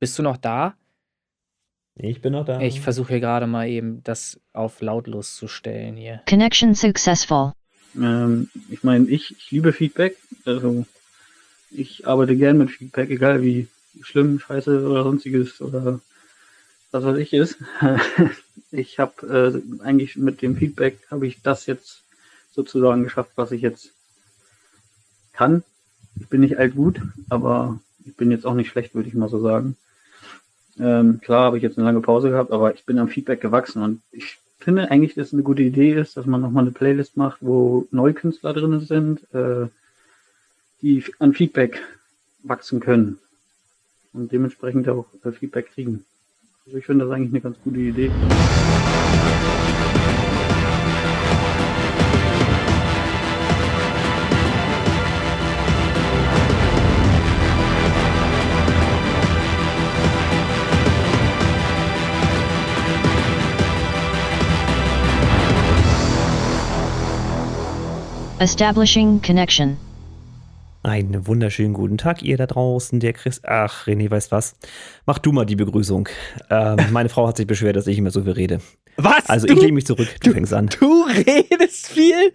Bist du noch da? Ich bin noch da. Ich versuche hier gerade mal eben das auf lautlos zu stellen hier. Connection successful. Ähm, ich meine, ich, ich liebe Feedback. Also ich arbeite gern mit Feedback, egal wie schlimm, scheiße oder sonstiges oder was weiß ich ist. ich habe äh, eigentlich mit dem Feedback habe ich das jetzt sozusagen geschafft, was ich jetzt kann. Ich bin nicht alt gut, aber ich bin jetzt auch nicht schlecht, würde ich mal so sagen. Ähm, klar habe ich jetzt eine lange Pause gehabt, aber ich bin am Feedback gewachsen und ich finde eigentlich, dass es eine gute Idee ist, dass man nochmal eine Playlist macht, wo Neukünstler drin sind, äh, die an Feedback wachsen können und dementsprechend auch äh, Feedback kriegen. Also ich finde das eigentlich eine ganz gute Idee. Establishing connection. Einen wunderschönen guten Tag, ihr da draußen, der Chris. Ach, René, weißt was? Mach du mal die Begrüßung. Ähm, meine Frau hat sich beschwert, dass ich immer so viel rede. Was? Also du, ich lege mich zurück, du, du fängst an. Du redest viel?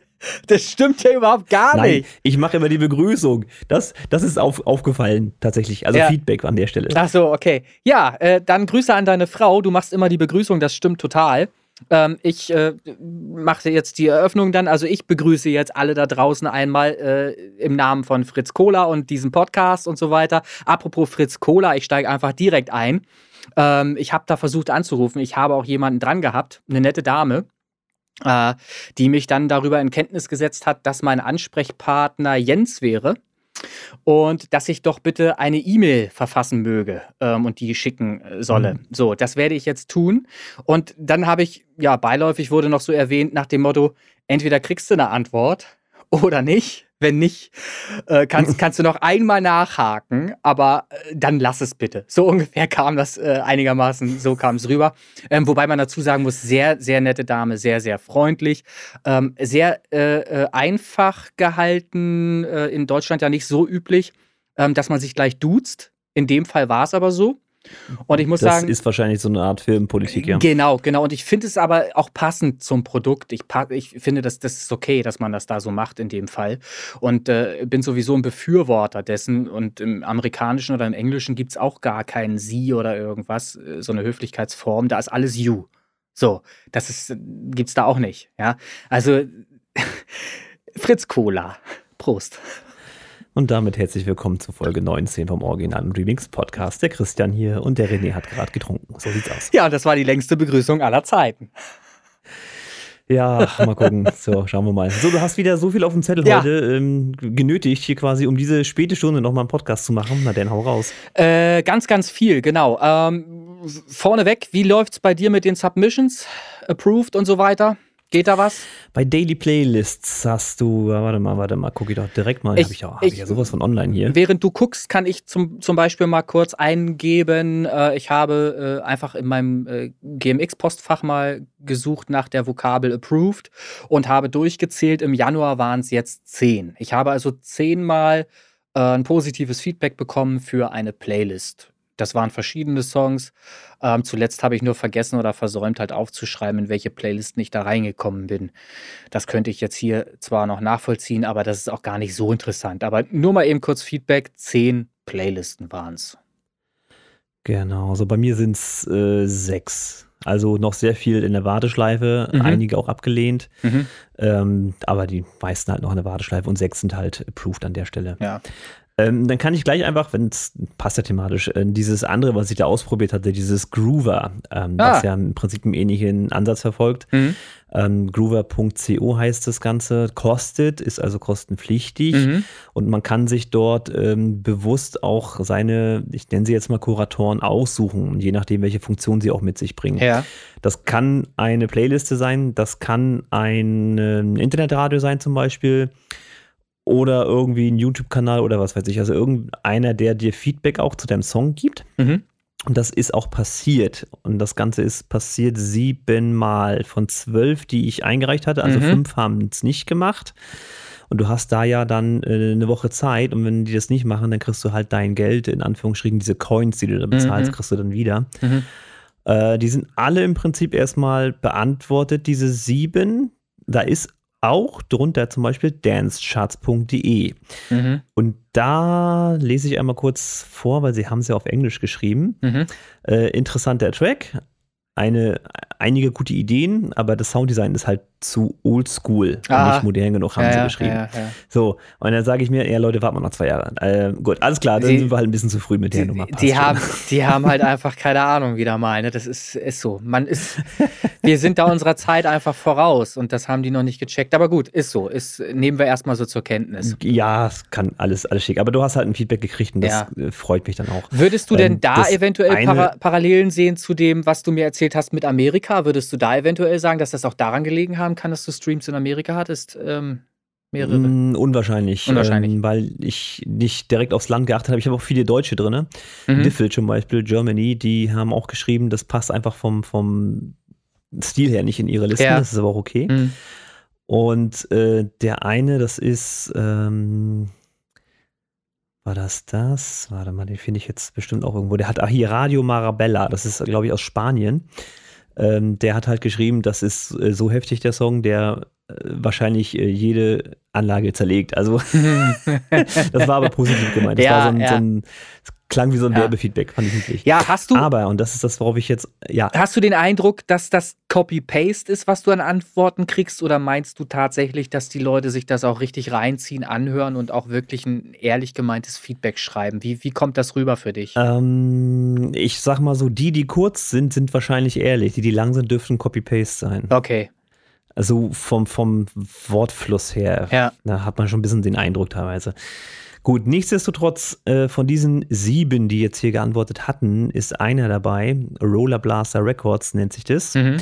Das stimmt ja überhaupt gar Nein, nicht. ich mache immer die Begrüßung. Das, das ist auf, aufgefallen, tatsächlich. Also Ja. Feedback an der Stelle. Ach so, okay. Ja, äh, dann Grüße an deine Frau. Du machst immer die Begrüßung, das stimmt total. Ähm, ich äh, mache jetzt die Eröffnung dann. Also ich begrüße jetzt alle da draußen einmal äh, im Namen von Fritz Kohler und diesem Podcast und so weiter. Apropos Fritz Kohler, ich steige einfach direkt ein. Ähm, ich habe da versucht anzurufen. Ich habe auch jemanden dran gehabt, eine nette Dame. Äh, die mich dann darüber in Kenntnis gesetzt hat, dass mein Ansprechpartner Jens wäre und dass ich doch bitte eine E-Mail verfassen möge ähm, und die schicken äh, solle. So, das werde ich jetzt tun. Und dann habe ich, ja, beiläufig wurde noch so erwähnt nach dem Motto, entweder kriegst du eine Antwort oder nicht. Wenn nicht, äh, kannst, kannst du noch einmal nachhaken, aber äh, dann lass es bitte. So ungefähr kam das äh, einigermaßen, so kam es rüber. Ähm, wobei man dazu sagen muss, sehr, sehr nette Dame, sehr, sehr freundlich, ähm, sehr äh, äh, einfach gehalten, äh, in Deutschland ja nicht so üblich, ähm, dass man sich gleich duzt. In dem Fall war es aber so. Und ich muss das sagen, ist wahrscheinlich so eine Art Filmpolitik, ja. Genau, genau. Und ich finde es aber auch passend zum Produkt. Ich, ich finde, dass das ist okay, dass man das da so macht in dem Fall. Und äh, bin sowieso ein Befürworter dessen. Und im Amerikanischen oder im Englischen gibt es auch gar kein Sie oder irgendwas, äh, so eine Höflichkeitsform. Da ist alles You. So, das ist, gibt es da auch nicht. Ja, also Fritz Cola. Prost. Und damit herzlich willkommen zu Folge 19 vom Original und Remix Podcast. Der Christian hier und der René hat gerade getrunken. So sieht's aus. Ja, das war die längste Begrüßung aller Zeiten. Ja, mal gucken. So, schauen wir mal. So, du hast wieder so viel auf dem Zettel Ja. heute ähm, genötigt, hier quasi um diese späte Stunde nochmal einen Podcast zu machen. Na, dann hau raus. Äh, ganz, ganz viel, genau. Ähm, vorneweg, wie läuft's bei dir mit den Submissions? Approved und so weiter? Geht da was? Bei Daily Playlists hast du, ja, warte mal, warte mal, guck ich doch direkt mal. Ich- Habe ich, auch- hab ich ich- ja sowas von online hier. Während du guckst, kann ich zum, zum Beispiel mal kurz eingeben. Äh, ich habe äh, einfach in meinem äh, GMX-Postfach mal gesucht nach der Vokabel approved und habe durchgezählt. Im Januar waren es jetzt zehn. Ich habe also zehnmal äh, ein positives Feedback bekommen für eine Playlist. Das waren verschiedene Songs. Ähm, zuletzt habe ich nur vergessen oder versäumt, halt aufzuschreiben, in welche Playlisten ich da reingekommen bin. Das könnte ich jetzt hier zwar noch nachvollziehen, aber das ist auch gar nicht so interessant. Aber nur mal eben kurz Feedback: zehn Playlisten waren es. Genau, also bei mir sind es äh, sechs. Also noch sehr viel in der Warteschleife, Mhm. einige auch abgelehnt. Mhm. Ähm, aber die meisten halt noch in der Warteschleife und sechs sind halt approved an der Stelle. Ja. Ähm, dann kann ich gleich einfach, wenn es passt ja thematisch, äh, dieses andere, was ich da ausprobiert hatte, dieses Groover, ähm, Ah. was ja im Prinzip einen ähnlichen Ansatz verfolgt. Mhm. Ähm, Groover.co heißt das Ganze, kostet, ist also kostenpflichtig Mhm. und man kann sich dort ähm, bewusst auch seine, ich nenne sie jetzt mal Kuratoren, aussuchen, je nachdem, welche Funktion sie auch mit sich bringen. Ja. Das kann eine Playliste sein, das kann ein ähm, Internetradio sein zum Beispiel oder irgendwie ein YouTube-Kanal oder was weiß ich. Also irgendeiner, der dir Feedback auch zu deinem Song gibt. Mhm. Und das ist auch passiert. Und das Ganze ist passiert siebenmal von zwölf, die ich eingereicht hatte. Also Mhm. fünf haben es nicht gemacht. Und du hast da ja dann äh, eine Woche Zeit und wenn die das nicht machen, dann kriegst du halt dein Geld, in Anführungsstrichen, diese Coins, die du da bezahlst, Mhm. kriegst du dann wieder. Mhm. Äh, die sind alle im Prinzip erstmal beantwortet, diese sieben. Da ist auch drunter zum Beispiel dancecharts.de. Mhm. Und da lese ich einmal kurz vor, weil sie haben es ja auf Englisch geschrieben. Mhm. Äh, interessanter Track, eine, einige gute Ideen, aber das Sounddesign ist halt zu oldschool und Ah. nicht modern genug, haben ja, sie geschrieben. Ja, ja. So, und dann sage ich mir, ja Leute, warten wir noch zwei Jahre. Äh, gut, alles klar, dann Sie- sind wir halt ein bisschen zu früh mit der Die, Nummer. Passt die, schon. haben, die haben halt einfach keine Ahnung wieder mal. Ne? Das ist, ist so. Man ist, wir sind da unserer Zeit einfach voraus und das haben die noch nicht gecheckt. Aber gut, ist so. Ist, nehmen wir erstmal so zur Kenntnis. Ja, es kann alles, alles schick. Aber du hast halt ein Feedback gekriegt und das äh, freut mich dann auch. Würdest du denn Ähm, da eventuell Para Parallelen sehen zu dem, was du mir erzählt hast mit Amerika? Würdest du da eventuell sagen, dass das auch daran gelegen haben kann, dass du Streams in Amerika hattest? Ähm, mehrere. Mm, unwahrscheinlich, Unwahrscheinlich. Ähm, weil ich nicht direkt aufs Land geachtet habe. Ich habe auch viele Deutsche drin. Mhm. Diffel zum Beispiel, Germany, die haben auch geschrieben, das passt einfach vom, vom Stil her nicht in ihre Liste. Ja. Das ist aber auch okay. Mhm. Und äh, der eine, das ist, ähm, war das das? Warte mal, den finde ich jetzt bestimmt auch irgendwo. Der hat, ah, hier, Radio Marabella, das ist, glaube ich, aus Spanien. Ähm, der hat halt geschrieben, das ist äh, so heftig, der Song, der äh, wahrscheinlich äh, jede Anlage zerlegt. Also, das war aber positiv gemeint. Das Ja, war so ein, ja. so ein klang wie so ein Ja. Werbefeedback, fand ich niedlich. ja, hast du, Aber, und das ist das, worauf ich jetzt, ja, Hast du den Eindruck, dass das Copy-Paste ist, was du an Antworten kriegst? Oder meinst du tatsächlich, dass die Leute sich das auch richtig reinziehen, anhören und auch wirklich ein ehrlich gemeintes Feedback schreiben? Wie, wie kommt das rüber für dich? ähm, ich sag mal so, die, die kurz sind, sind wahrscheinlich ehrlich. Die, die lang sind, dürften Copy-Paste sein. Okay, Also vom, vom Wortfluss her, ja. da hat man schon ein bisschen den Eindruck teilweise. Gut, nichtsdestotrotz, äh, von diesen sieben, die jetzt hier geantwortet hatten, ist einer dabei. Roller Blaster Records nennt sich das. Mhm.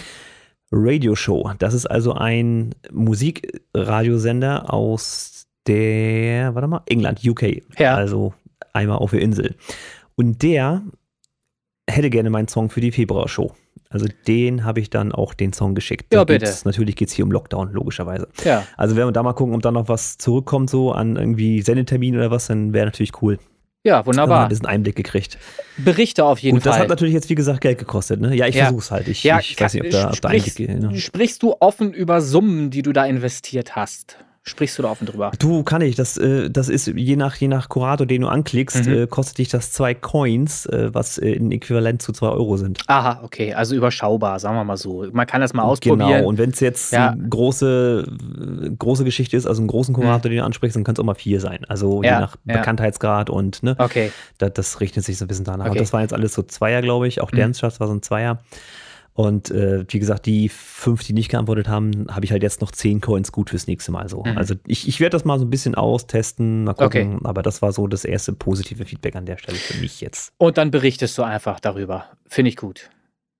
Radio Show. Das ist also ein Musikradiosender aus der, warte mal, England, UK. Ja. Also einmal auf der Insel. Und der hätte gerne meinen Song für die Februar-Show. Also den habe ich dann auch den Song geschickt. Ja, bitte. natürlich geht es hier um Lockdown, logischerweise. Ja. Also wenn wir da mal gucken, ob da noch was zurückkommt, so an irgendwie Sendetermin oder was, dann wäre natürlich cool. Ja, wir ein wunderbar. bisschen Einblick gekriegt. Berichte auf jeden Gut, das Fall. hat natürlich jetzt, wie gesagt, Geld gekostet. Ne? Ja, ich Ja. versuch's halt. Ich, ja, ich weiß nicht, ob da, ob da sprichst, Einblick geht. Ne? sprichst du offen über Summen, die du da investiert hast? Sprichst du da offen drüber? Du kann ich, das, äh, das ist je nach, je nach Kurator, den du anklickst, Mhm. äh, kostet dich das zwei Coins, äh, was äh, ein Äquivalent zu zwei Euro sind. Aha, okay, also überschaubar, sagen wir mal so. Man kann das mal ausprobieren. Genau, und wenn es jetzt Ja. eine große, große Geschichte ist, also einen großen Kurator, den du ansprichst, dann kann es auch mal vier sein. Also Ja, je nach ja. Bekanntheitsgrad und ne, Okay, das, das richtet sich so ein bisschen danach. Okay. Und das waren jetzt alles so Zweier, glaube ich. Auch Mhm. Dance Charts war so ein Zweier. Und äh, wie gesagt, die fünf, die nicht geantwortet haben, habe ich halt jetzt noch zehn Coins gut fürs nächste Mal so. Mhm. Also ich, ich werde das mal so ein bisschen austesten, mal gucken. Okay. Aber das war so das erste positive Feedback an der Stelle für mich jetzt. und dann berichtest du einfach darüber. Finde ich gut.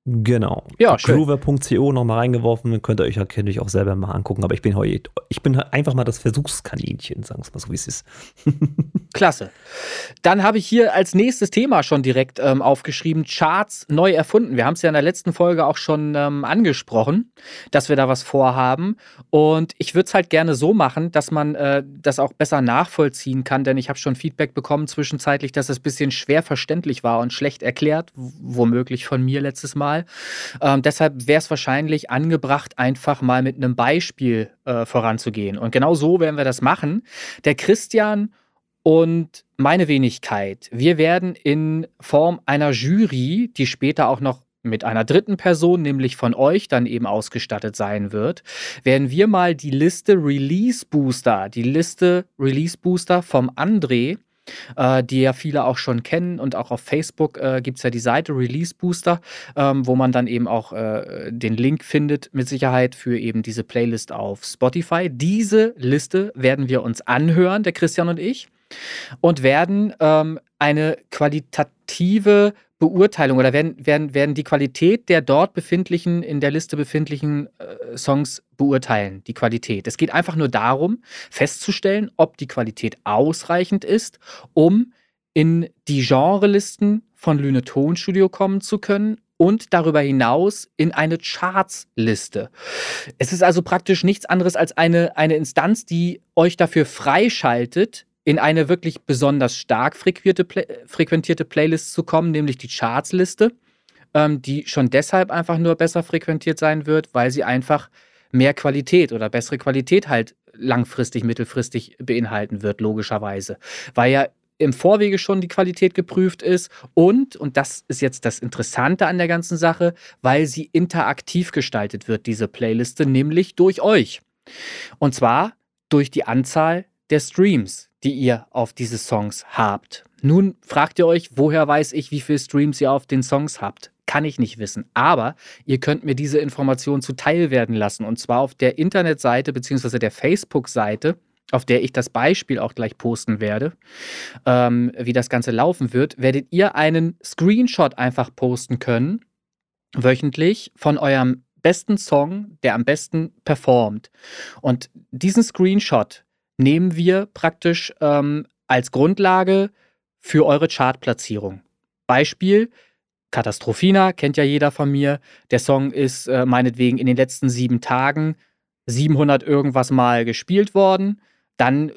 Genau. Ja. Groover.co nochmal reingeworfen, könnt ihr euch natürlich auch selber mal angucken. Aber ich bin heute, ich bin einfach mal das Versuchskaninchen, sagen wir es mal so, wie es ist. Klasse. Dann habe ich hier als nächstes Thema schon direkt ähm, aufgeschrieben, Charts neu erfunden. Wir haben es ja in der letzten Folge auch schon ähm, angesprochen, dass wir da was vorhaben. Und ich würde es halt gerne so machen, dass man äh, das auch besser nachvollziehen kann, denn ich habe schon Feedback bekommen zwischenzeitlich, dass es ein bisschen schwer verständlich war und schlecht erklärt, womöglich von mir letztes Mal. Ähm, deshalb wäre es wahrscheinlich angebracht, einfach mal mit einem Beispiel äh, voranzugehen. Und genau so werden wir das machen. Der Christian und meine Wenigkeit, wir werden in Form einer Jury, die später auch noch mit einer dritten Person, nämlich von euch, dann eben ausgestattet sein wird, werden wir mal die Liste Release Booster, die Liste Release Booster vom André, äh, die ja viele auch schon kennen und auch auf Facebook äh, gibt es ja die Seite Release Booster, ähm, wo man dann eben auch äh, den Link findet, mit Sicherheit für eben diese Playlist auf Spotify. Diese Liste werden wir uns anhören, der Christian und ich und werden ähm, eine qualitative Beurteilung oder werden, werden, werden die Qualität der dort befindlichen, in der Liste befindlichen äh, Songs beurteilen, die Qualität. Es geht einfach nur darum, festzustellen, ob die Qualität ausreichend ist, um in die Genrelisten von Lüne Tonstudio kommen zu können und darüber hinaus in eine Charts-Liste. Es ist also praktisch nichts anderes als eine, eine Instanz, die euch dafür freischaltet, in eine wirklich besonders stark frequentierte, Play frequentierte Playlist zu kommen, nämlich die Charts-Liste, ähm, die schon deshalb einfach nur besser frequentiert sein wird, weil sie einfach mehr Qualität oder bessere Qualität halt langfristig, mittelfristig beinhalten wird, logischerweise. Weil ja im Vorwege schon die Qualität geprüft ist und, und das ist jetzt das Interessante an der ganzen Sache, weil sie interaktiv gestaltet wird, diese Playliste, nämlich durch euch. Und zwar durch die Anzahl der Streams, die ihr auf diese Songs habt. Nun fragt ihr euch, woher weiß ich, wie viele Streams ihr auf den Songs habt? Kann ich nicht wissen. Aber ihr könnt mir diese Information zuteil werden lassen. Und zwar auf der Internetseite bzw. der Facebook-Seite, auf der ich das Beispiel auch gleich posten werde, ähm, wie das Ganze laufen wird, werdet ihr einen Screenshot einfach posten können, wöchentlich, von eurem besten Song, der am besten performt. Und diesen Screenshot nehmen wir praktisch ähm, als Grundlage für eure Chartplatzierung. Beispiel, Katastrophina, kennt ja jeder von mir. Der Song ist äh, meinetwegen in den letzten sieben Tagen 700 irgendwas Mal gespielt worden. Dann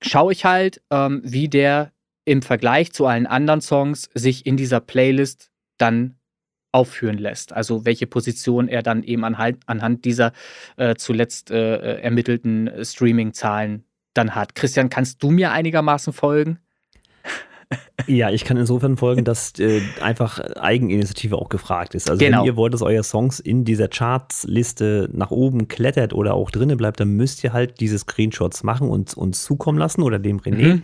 schaue ich halt, ähm, wie der im Vergleich zu allen anderen Songs sich in dieser Playlist dann aufführen lässt. Also welche Position er dann eben anhand, dieser äh, zuletzt äh, äh ermittelten Streaming-Zahlen dann hat. Christian, kannst du mir einigermaßen folgen? Ja, ich kann insofern folgen, dass äh, einfach Eigeninitiative auch gefragt ist. Also genau. wenn ihr wollt, dass euer Songs in dieser Charts-Liste nach oben klettert oder auch drinnen bleibt, dann müsst ihr halt diese Screenshots machen und uns zukommen lassen oder dem René. Mhm.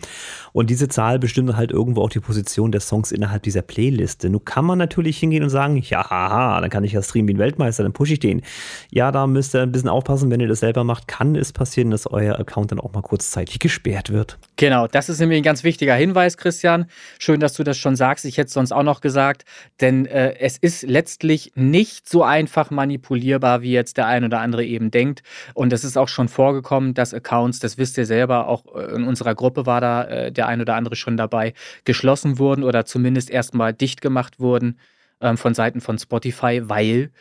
Und diese Zahl bestimmt halt irgendwo auch die Position der Songs innerhalb dieser Playliste. Nun kann man natürlich hingehen und sagen, ja, haha, dann kann ich ja streamen wie ein Weltmeister, dann pushe ich den. Ja, da müsst ihr ein bisschen aufpassen, wenn ihr das selber macht, kann es passieren, dass euer Account dann auch mal kurzzeitig gesperrt wird. Genau, das ist nämlich ein ganz wichtiger Hinweis, Christian. Schön, dass du das schon sagst. Ich hätte es sonst auch noch gesagt, denn äh, es ist letztlich nicht so einfach manipulierbar, wie jetzt der ein oder andere eben denkt. Und es ist auch schon vorgekommen, dass Accounts, das wisst ihr selber, auch äh, in unserer Gruppe war da äh, der ein oder andere schon dabei, geschlossen wurden oder zumindest erstmal dicht gemacht wurden ähm, von Seiten von Spotify, weil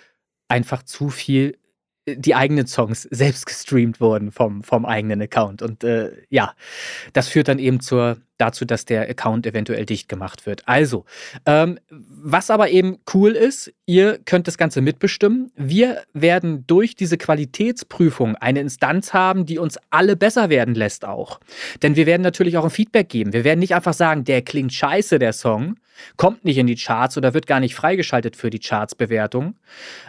einfach zu viel die eigenen Songs selbst gestreamt wurden vom, vom eigenen Account. Und äh, ja, das führt dann eben zur, dazu, dass der Account eventuell dicht gemacht wird. Also, ähm, was aber eben cool ist, ihr könnt das Ganze mitbestimmen. Wir werden durch diese Qualitätsprüfung eine Instanz haben, die uns alle besser werden lässt auch. Denn wir werden natürlich auch ein Feedback geben. Wir werden nicht einfach sagen, der klingt scheiße, der Song, kommt nicht in die Charts oder wird gar nicht freigeschaltet für die Charts-Bewertung,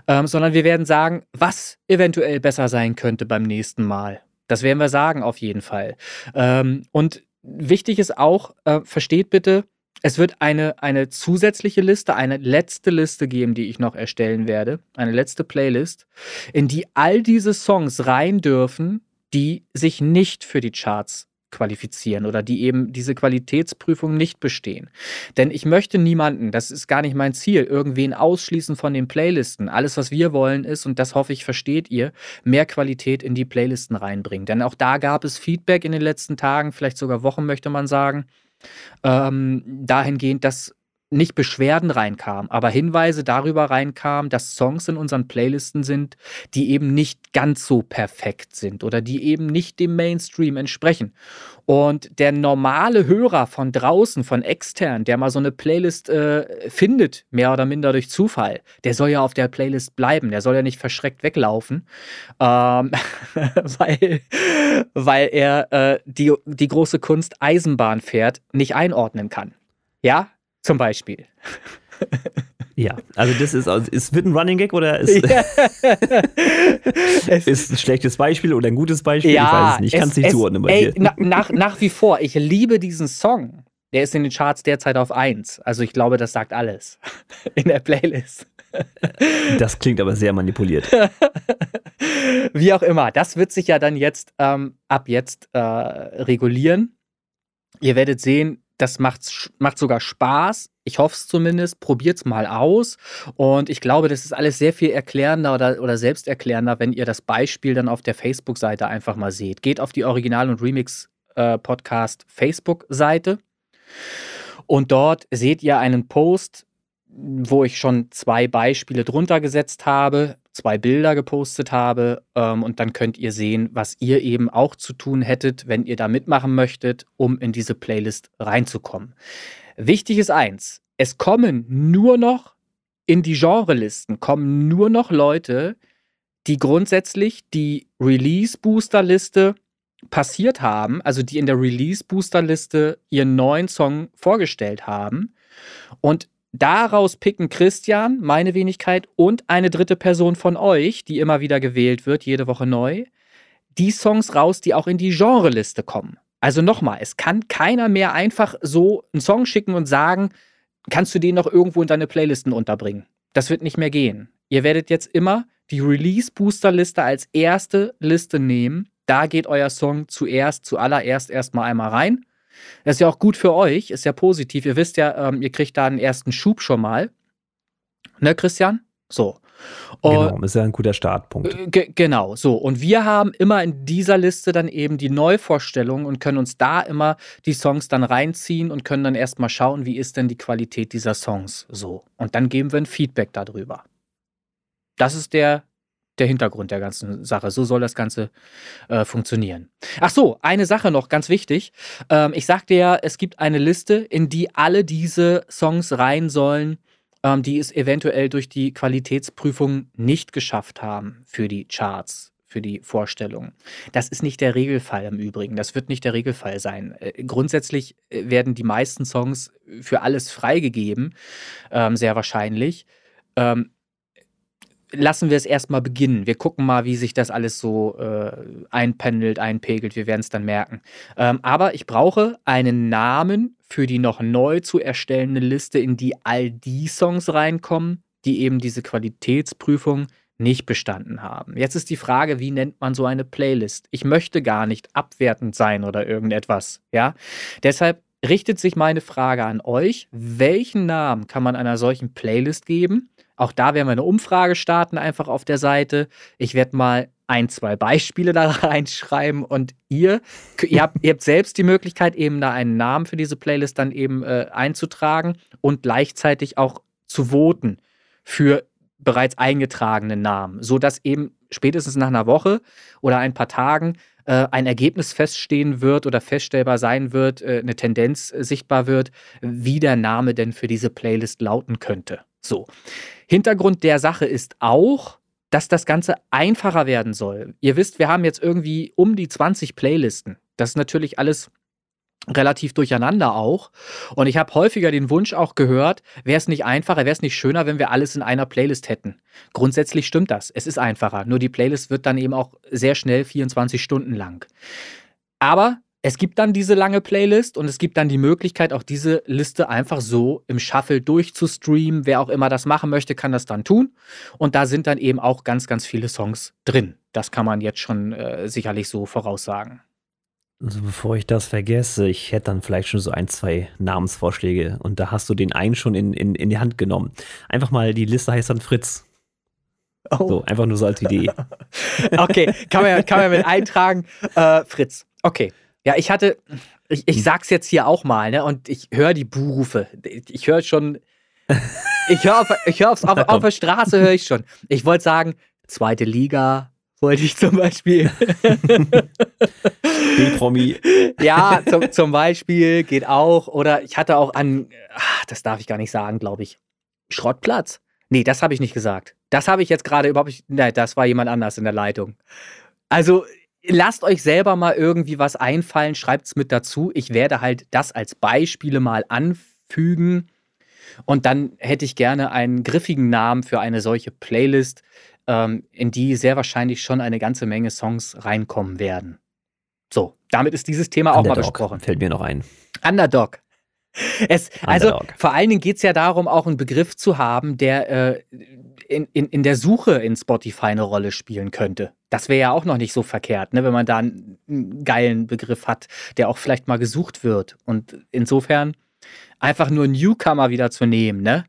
ähm, sondern wir werden sagen, was eventuell besser sein könnte beim nächsten Mal. Das werden wir sagen, auf jeden Fall. Ähm, und wichtig ist auch, äh, versteht bitte, es wird eine, eine zusätzliche Liste, eine letzte Liste geben, die ich noch erstellen werde, eine letzte Playlist, in die all diese Songs rein dürfen, die sich nicht für die Charts qualifizieren oder die eben diese Qualitätsprüfung nicht bestehen. Denn ich möchte niemanden, das ist gar nicht mein Ziel, irgendwen ausschließen von den Playlisten. Alles, was wir wollen, ist, und das hoffe ich, versteht ihr, mehr Qualität in die Playlisten reinbringen. Denn auch da gab es Feedback in den letzten Tagen, vielleicht sogar Wochen, möchte man sagen, ähm, dahingehend, dass nicht Beschwerden reinkamen, aber Hinweise darüber reinkamen, dass Songs in unseren Playlisten sind, die eben nicht ganz so perfekt sind oder die eben nicht dem Mainstream entsprechen. Und der normale Hörer von draußen, von extern, der mal so eine Playlist äh, findet, mehr oder minder durch Zufall, der soll ja auf der Playlist bleiben, der soll ja nicht verschreckt weglaufen, ähm, weil, weil er äh, die, die große Kunst Eisenbahn fährt, nicht einordnen kann. Ja, zum Beispiel. Ja, also das ist, also es wird ein Running Gag oder ist, ja. ist ein schlechtes Beispiel oder ein gutes Beispiel? Ja, ich weiß es nicht, ich kann es nicht zuordnen bei ey, dir. Na, nach, nach wie vor, ich liebe diesen Song. Der ist in den Charts derzeit auf 1. Also ich glaube, das sagt alles in der Playlist. Das klingt aber sehr manipuliert. Wie auch immer, das wird sich ja dann jetzt ähm, ab jetzt äh, regulieren. Ihr werdet sehen, das macht, macht sogar Spaß. Ich hoffe es zumindest. Probiert es mal aus. Und ich glaube, das ist alles sehr viel erklärender oder, oder selbsterklärender, wenn ihr das Beispiel dann auf der Facebook-Seite einfach mal seht. Geht auf die Original- und Remix-Podcast äh. Und dort seht ihr einen Post, wo ich schon zwei Beispiele drunter gesetzt habe, zwei Bilder gepostet habe ähm, und dann könnt ihr sehen, was ihr eben auch zu tun hättet, wenn ihr da mitmachen möchtet, um in diese Playlist reinzukommen. Wichtig ist eins, es kommen nur noch in die Genrelisten, kommen nur noch Leute, die grundsätzlich die Release-Booster-Liste passiert haben, also die in der Release-Booster-Liste ihren neuen Song vorgestellt haben. Und daraus picken Christian, meine Wenigkeit und eine dritte Person von euch, die immer wieder gewählt wird, jede Woche neu, die Songs raus, die auch in die Genreliste kommen. Also nochmal, es kann keiner mehr einfach so einen Song schicken und sagen, kannst du den noch irgendwo in deine Playlisten unterbringen. Das wird nicht mehr gehen. Ihr werdet jetzt immer die Release-Booster-Liste als erste Liste nehmen. Da geht euer Song zuerst, zuallererst erstmal einmal rein. Das ist ja auch gut für euch, ist ja positiv. Ihr wisst ja, ähm, ihr kriegt da einen ersten Schub schon mal. Ne, Christian? So. genau, ist ja ein guter Startpunkt. Äh, genau, so. Und wir haben immer in dieser Liste dann eben die Neuvorstellungen und können uns da immer die Songs dann reinziehen und können dann erstmal schauen, wie ist denn die Qualität dieser Songs so. Und dann geben wir ein Feedback darüber. Das ist der, der Hintergrund der ganzen Sache. So soll das Ganze äh, funktionieren. Ach so, eine Sache noch, ganz wichtig. Ähm, ich sagte ja, es gibt eine Liste, in die alle diese Songs rein sollen, ähm, die es eventuell durch die Qualitätsprüfung nicht geschafft haben für die Charts, für die Vorstellung. Das ist nicht der Regelfall im Übrigen. Das wird nicht der Regelfall sein. Äh, grundsätzlich äh, werden die meisten Songs für alles freigegeben, ähm, sehr wahrscheinlich. Ähm, lassen wir es erstmal beginnen. Wir gucken mal, wie sich das alles so äh, einpendelt, einpegelt. Wir werden es dann merken. Ähm, aber ich brauche einen Namen für die noch neu zu erstellende Liste, in die all die Songs reinkommen, die eben diese Qualitätsprüfung nicht bestanden haben. Jetzt ist die Frage, wie nennt man so eine Playlist? Ich möchte gar nicht abwertend sein oder irgendetwas, ja? Deshalb richtet sich meine Frage an euch, welchen Namen kann man einer solchen Playlist geben? Auch da werden wir eine Umfrage starten, einfach auf der Seite. Ich werde mal ein, zwei Beispiele da reinschreiben und ihr, ihr habt, ihr habt selbst die Möglichkeit, eben da einen Namen für diese Playlist dann eben äh, einzutragen und gleichzeitig auch zu voten für bereits eingetragene Namen, sodass eben spätestens nach einer Woche oder ein paar Tagen äh, ein Ergebnis feststehen wird oder feststellbar sein wird, äh, eine Tendenz äh, sichtbar wird, wie der Name denn für diese Playlist lauten könnte. So. Hintergrund der Sache ist auch, dass das Ganze einfacher werden soll. Ihr wisst, wir haben jetzt irgendwie um die 20 Playlisten. Das ist natürlich alles relativ durcheinander auch. Und ich habe häufiger den Wunsch auch gehört, wäre es nicht einfacher, wäre es nicht schöner, wenn wir alles in einer Playlist hätten. Grundsätzlich stimmt das. Es ist einfacher. Nur die Playlist wird dann eben auch sehr schnell 24 Stunden lang. Aber es gibt dann diese lange Playlist und es gibt dann die Möglichkeit, auch diese Liste einfach so im Shuffle durchzustreamen. Wer auch immer das machen möchte, kann das dann tun. Und da sind dann eben auch ganz, ganz viele Songs drin. Das kann man jetzt schon äh, sicherlich so voraussagen. Also bevor ich das vergesse, ich hätte dann vielleicht schon so ein, zwei Namensvorschläge und da hast du den einen schon in, in, in die Hand genommen. Einfach mal, die Liste heißt dann Fritz. Oh. So, einfach nur so als Idee. okay, kann man, kann man mit eintragen. Äh, Fritz. Okay. Ja, ich hatte, ich, ich sag's jetzt hier auch mal, ne? Und ich höre die Buhrufe. Ich höre schon, ich höre auf, ich hör auf, auf, auf der Straße höre ich schon. Ich wollte sagen, zweite Liga, wollte ich zum Beispiel. B-Promi. Ja, zum, zum Beispiel geht auch. Oder ich hatte auch an, ach, das darf ich gar nicht sagen, glaube ich, Schrottplatz. Nee, das habe ich nicht gesagt. Das habe ich jetzt gerade überhaupt nicht. Nein, das war jemand anders in der Leitung. Also, lasst euch selber mal irgendwie was einfallen, schreibt es mit dazu. Ich werde halt das als Beispiele mal anfügen. Und dann hätte ich gerne einen griffigen Namen für eine solche Playlist, ähm, in die sehr wahrscheinlich schon eine ganze Menge Songs reinkommen werden. So, damit ist dieses Thema Underdog, auch mal besprochen. Fällt mir noch ein. Underdog. Es, also vor allen Dingen geht es ja darum, auch einen Begriff zu haben, der äh, in, in, in der Suche in Spotify eine Rolle spielen könnte. Das wäre ja auch noch nicht so verkehrt, ne, wenn man da einen, einen geilen Begriff hat, der auch vielleicht mal gesucht wird. Und insofern einfach nur Newcomer wieder zu nehmen, ne?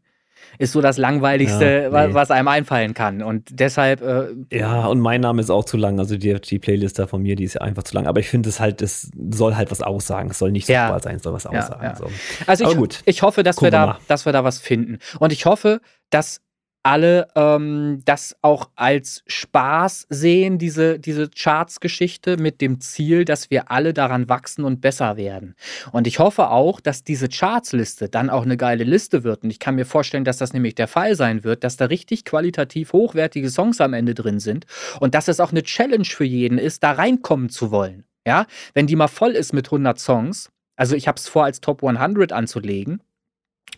Ist so das Langweiligste, Ja, nee. was einem einfallen kann. Und deshalb, äh, Ja, und mein Name ist auch zu lang. Also die, die Playlist da von mir, die ist ja einfach zu lang. Aber ich finde es halt, es soll halt was aussagen. Es soll nicht Ja. super sein, es soll was aussagen. ja. So. Also ich, ich hoffe, dass wir, Gucken wir da, dass wir da was finden. Und ich hoffe, dass alle ähm, das auch als Spaß sehen, diese, diese Charts-Geschichte mit dem Ziel, dass wir alle daran wachsen und besser werden. Und ich hoffe auch, dass diese Charts-Liste dann auch eine geile Liste wird. Und ich kann mir vorstellen, dass das nämlich der Fall sein wird, dass da richtig qualitativ hochwertige Songs am Ende drin sind und dass es auch eine Challenge für jeden ist, da reinkommen zu wollen. Ja, wenn die mal voll ist mit 100 Songs, also ich habe es vor, als Top 100 anzulegen,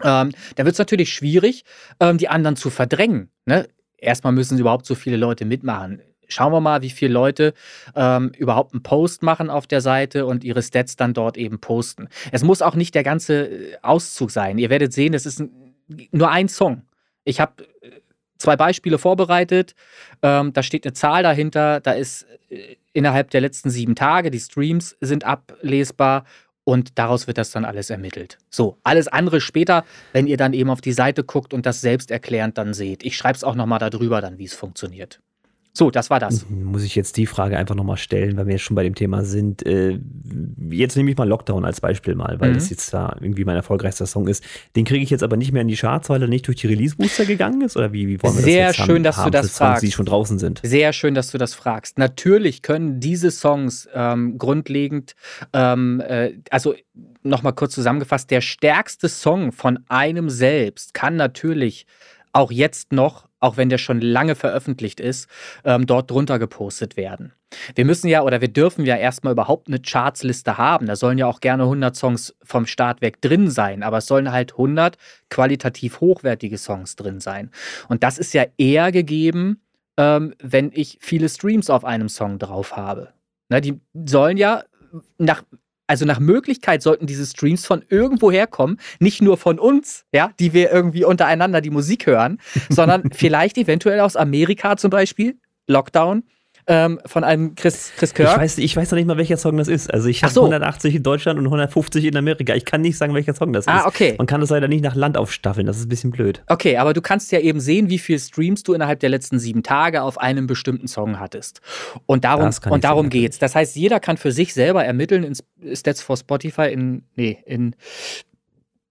ähm, da wird es natürlich schwierig, ähm, die anderen zu verdrängen. Ne? Erstmal müssen sie überhaupt so viele Leute mitmachen. Schauen wir mal, wie viele Leute ähm, überhaupt einen Post machen auf der Seite und ihre Stats dann dort eben posten. Es muss auch nicht der ganze äh, Auszug sein. Ihr werdet sehen, es ist ein, nur ein Song. Ich habe äh, zwei Beispiele vorbereitet. Ähm, da steht eine Zahl dahinter. Da ist äh, innerhalb der letzten sieben Tage, die Streams sind ablesbar und daraus wird das dann alles ermittelt. So, alles andere später, wenn ihr dann eben auf die Seite guckt und das selbst erklärend dann seht. Ich schreibe es auch nochmal darüber dann, wie es funktioniert. So, das war das. Muss ich jetzt die Frage einfach nochmal stellen, weil wir jetzt schon bei dem Thema sind. Äh, jetzt nehme ich mal Lockdown als Beispiel mal, weil Mhm. das jetzt da irgendwie mein erfolgreichster Song ist. Den kriege ich jetzt aber nicht mehr in die Charts, weil er nicht durch die Release-Booster gegangen ist? Oder wie, wie wollen wir Sehr das jetzt schön, dass du haben das für Songs, die fragst. schon draußen sind? Sehr schön, dass du das fragst. Natürlich können diese Songs ähm, grundlegend, ähm, äh, also nochmal kurz zusammengefasst, der stärkste Song von einem selbst kann natürlich auch jetzt noch, auch wenn der schon lange veröffentlicht ist, ähm, dort drunter gepostet werden. Wir müssen ja oder wir dürfen ja erstmal überhaupt eine Chartsliste haben. Da sollen ja auch gerne 100 Songs vom Start weg drin sein, aber es sollen halt 100 qualitativ hochwertige Songs drin sein. Und das ist ja eher gegeben, ähm, wenn ich viele Streams auf einem Song drauf habe. Ne, die sollen ja nach, also nach Möglichkeit sollten diese Streams von irgendwo herkommen, nicht nur von uns, ja, die wir irgendwie untereinander die Musik hören, sondern vielleicht eventuell aus Amerika zum Beispiel, Lockdown, ähm, von einem Chris, Chris Ich Kirk. weiß, ich weiß noch nicht mal, welcher Song das ist. Also ich habe so. 180 in Deutschland und 150 in Amerika. Ich kann nicht sagen, welcher Song das ist. Ah, okay. Man kann das leider nicht nach Land aufstaffeln. Das ist ein bisschen blöd. Okay, aber du kannst ja eben sehen, wie viel Streams du innerhalb der letzten sieben Tage auf einem bestimmten Song hattest. Und darum, ich und darum natürlich. geht's. Das heißt, jeder kann für sich selber ermitteln in Stats for Spotify, in, nee, in,